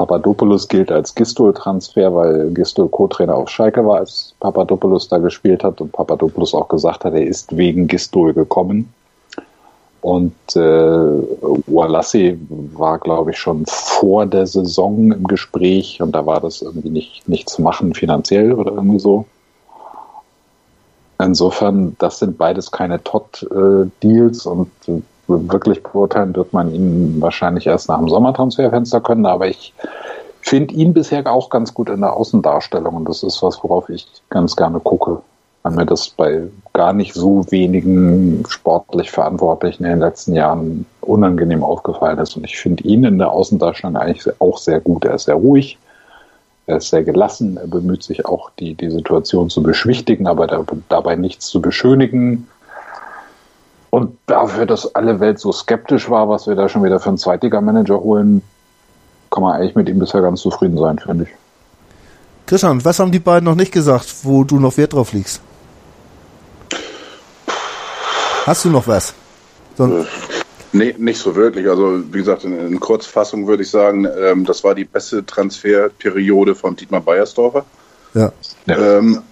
S5: Papadopoulos gilt als Gistol-Transfer, weil Gistol Co-Trainer auf Schalke war, als Papadopoulos da gespielt hat und Papadopoulos auch gesagt hat, er ist wegen Gistol gekommen. Und äh, Walassi war, glaube ich, schon vor der Saison im Gespräch und da war das irgendwie nicht, zu machen finanziell oder irgendwie so. Insofern, das sind beides keine Todd-Deals und wirklich beurteilen wird man ihn wahrscheinlich erst nach dem Sommertransferfenster können, aber ich finde ihn bisher auch ganz gut in der Außendarstellung. Und das ist was, worauf ich ganz gerne gucke, weil mir das bei gar nicht so wenigen sportlich Verantwortlichen in den letzten Jahren unangenehm aufgefallen ist. Und ich finde ihn in der Außendarstellung eigentlich auch sehr gut. Er ist sehr ruhig, er ist sehr gelassen, er bemüht sich auch, die, die Situation zu beschwichtigen, aber dabei nichts zu beschönigen und dafür, dass alle Welt so skeptisch war, was wir da schon wieder für einen Zweitliga-Manager holen, kann man eigentlich mit ihm bisher ganz zufrieden sein, finde ich.
S2: Christian, was haben die beiden noch nicht gesagt, wo du noch Wert drauf legst? Hast du noch was?
S3: Sonst äh, nee, nicht so wirklich. Also, wie gesagt, in, in Kurzfassung würde ich sagen, ähm, das war die beste Transferperiode von Dietmar Beiersdorfer. Ja. Ähm,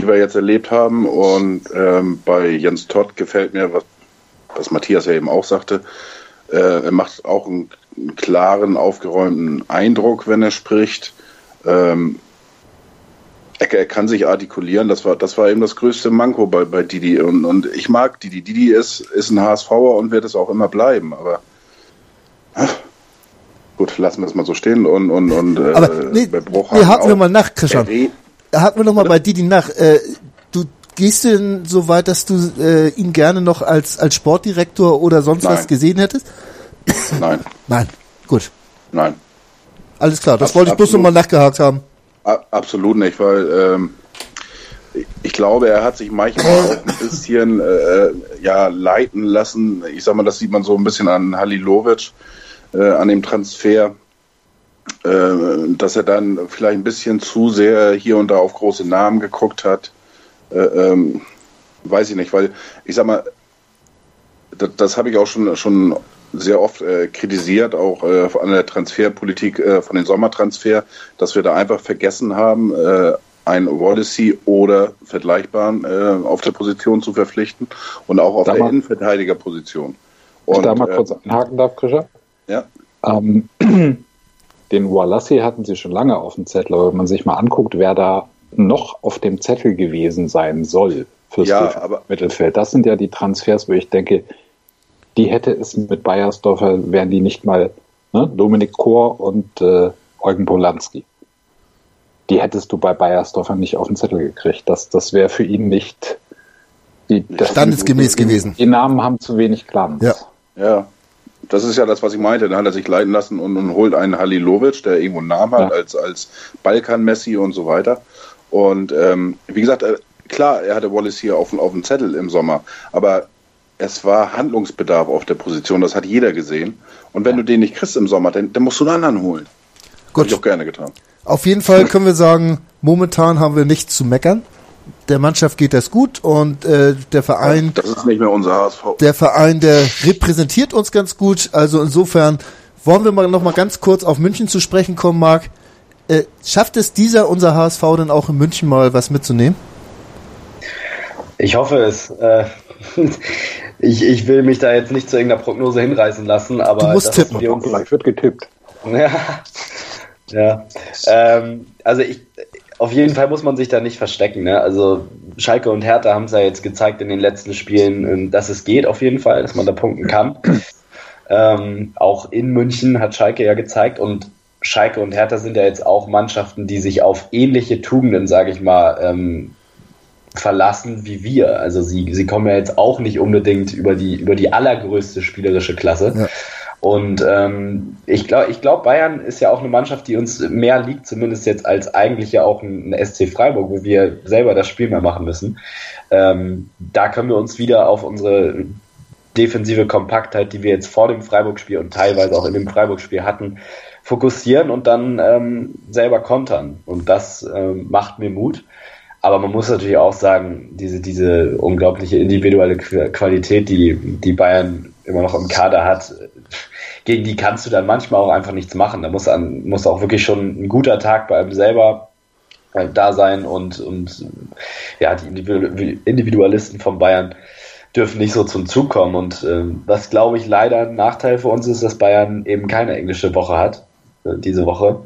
S3: die wir jetzt erlebt haben. Und ähm, bei Jens Todd gefällt mir, was, was Matthias ja eben auch sagte, äh, er macht auch einen, einen, klaren, aufgeräumten Eindruck, wenn er spricht. Ähm, er, er, kann sich artikulieren, das war, das war eben das größte Manko bei, bei Didi. Und, und ich mag Didi. Didi ist, ist ein HSVer und wird es auch immer bleiben, aber ach, gut, lassen wir es mal so stehen und, und, und
S2: äh, nee, bei Bruchhagen nee, haken wir mal nach, Christian haken wir nochmal bei Didi nach. Äh, du gehst du denn so weit, dass du äh, ihn gerne noch als, als Sportdirektor oder sonst Nein. was gesehen hättest?
S3: Nein.
S2: Nein. Gut.
S3: Nein.
S2: Alles klar, das Abs wollte ich bloß nochmal nachgehakt haben.
S3: Absolut nicht, weil ähm, ich glaube, er hat sich manchmal auch ein bisschen äh, ja, leiten lassen. Ich sag mal, das sieht man so ein bisschen an Halilovic, äh, an dem Transfer. Äh, dass er dann vielleicht ein bisschen zu sehr hier und da auf große Namen geguckt hat. Äh, ähm, weiß ich nicht, weil ich sag mal, das, das habe ich auch schon, schon sehr oft äh, kritisiert, auch äh, an der Transferpolitik äh, von den Sommertransfer, dass wir da einfach vergessen haben, äh, einen Wallacey oder vergleichbaren äh, auf der Position zu verpflichten und auch auf da der Innenverteidigerposition.
S5: Und, ich da mal kurz anhaken darf, Krischer?
S3: Ja.
S5: Ähm, den Wallace hatten sie schon lange auf dem Zettel, aber wenn man sich mal anguckt, wer da noch auf dem Zettel gewesen sein soll fürs
S3: ja, aber,
S5: Mittelfeld, das sind ja die Transfers, wo ich denke, die hätte es mit Bayersdorfer, wären die nicht mal ne, Dominik Kohr und äh, Eugen Polanski. Die hättest du bei Bayersdorfer nicht auf den Zettel gekriegt. Das, das wäre für ihn nicht
S2: die, standesgemäß
S5: die,
S2: gewesen.
S5: Die Namen haben zu wenig Glanz.
S3: Ja. ja, das ist ja das, was ich meinte. Da hat er sich leiten lassen und, und holt einen Halilovic, der irgendwo einen Namen hat, ja. als, als Balkan-Messi und so weiter. Und ähm, wie gesagt, äh, klar, er hatte Wallace hier auf, auf dem Zettel im Sommer, aber es war Handlungsbedarf auf der Position, das hat jeder gesehen. Und wenn ja. du den nicht kriegst im Sommer, dann, dann musst du einen anderen holen.
S2: Gut. Hab ich auch gerne getan. Auf jeden Fall können wir sagen, momentan haben wir nichts zu meckern. Der Mannschaft geht das gut und äh, der Verein.
S3: Das ist nicht mehr unser HSV.
S2: Der Verein, der repräsentiert uns ganz gut. Also insofern wollen wir mal noch mal ganz kurz auf München zu sprechen kommen, Marc. Äh, schafft es dieser unser HSV dann auch in München mal was mitzunehmen?
S4: Ich hoffe es. Äh, ich, ich will mich da jetzt nicht zu irgendeiner Prognose hinreißen lassen, aber
S2: du musst tippen.
S5: Uns, vielleicht wird getippt.
S4: Ja, ja. Ähm, also ich, auf jeden Fall muss man sich da nicht verstecken. Ne? Also Schalke und Hertha haben es ja jetzt gezeigt in den letzten Spielen, ähm, dass es geht auf jeden Fall, dass man da punkten kann. Ähm, auch in München hat Schalke ja gezeigt und Schalke und Hertha sind ja jetzt auch Mannschaften, die sich auf ähnliche Tugenden, sage ich mal, ähm, verlassen wie wir. Also sie, sie kommen ja jetzt auch nicht unbedingt über die, über die allergrößte spielerische Klasse. Ja. Und ähm, ich glaube, ich glaub, Bayern ist ja auch eine Mannschaft, die uns mehr liegt, zumindest jetzt als eigentlich ja auch ein, ein SC Freiburg, wo wir selber das Spiel mehr machen müssen. Ähm, da können wir uns wieder auf unsere defensive Kompaktheit, die wir jetzt vor dem Freiburg-Spiel und teilweise auch in dem Freiburg-Spiel hatten, fokussieren und dann ähm, selber kontern. Und das ähm, macht mir Mut. Aber man muss natürlich auch sagen, diese, diese unglaubliche individuelle Qualität, die, die Bayern immer noch im Kader hat, gegen die kannst du dann manchmal auch einfach nichts machen. Da muss, an, muss auch wirklich schon ein guter Tag bei einem selber äh, da sein und, und ja, die Individualisten von Bayern dürfen nicht so zum Zug kommen. Und äh, was, glaube ich, leider ein Nachteil für uns ist, dass Bayern eben keine englische Woche hat, äh, diese Woche.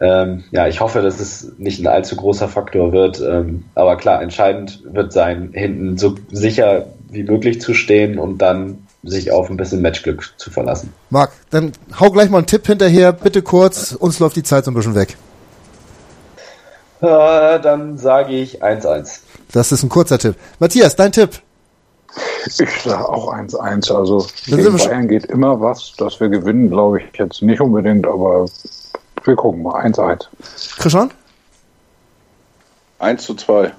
S4: Ähm, ja, ich hoffe, dass es nicht ein allzu großer Faktor wird. Ähm, aber klar, entscheidend wird sein, hinten so sicher wie möglich zu stehen und dann sich auf ein bisschen Matchglück zu verlassen.
S2: Marc, dann hau gleich mal einen Tipp hinterher, bitte kurz, uns läuft die Zeit so ein bisschen weg.
S4: Äh, dann sage ich 1-1.
S2: Das ist ein kurzer Tipp. Matthias, dein Tipp?
S5: Ich sage auch 1-1. Also gegen Bayern geht immer was. Dass wir gewinnen, glaube ich jetzt nicht unbedingt, aber wir gucken mal. 1-1.
S2: Christian?
S3: 1 zu 2.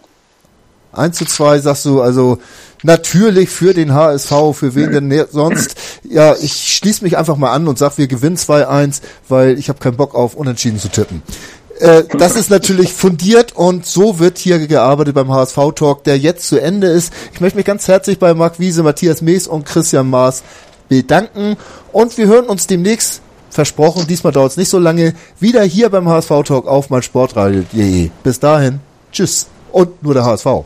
S2: 1 zu 2 sagst du, also natürlich für den HSV, für wen denn sonst? Ja, ich schließe mich einfach mal an und sag, wir gewinnen 2-1, weil ich habe keinen Bock auf Unentschieden zu tippen. Äh, das ist natürlich fundiert und so wird hier gearbeitet beim HSV-Talk, der jetzt zu Ende ist. Ich möchte mich ganz herzlich bei Marc Wiese, Matthias Mees und Christian Maas bedanken und wir hören uns demnächst versprochen, diesmal dauert es nicht so lange, wieder hier beim HSV Talk auf mein Sportradio.de. Bis dahin, tschüss und nur der HSV.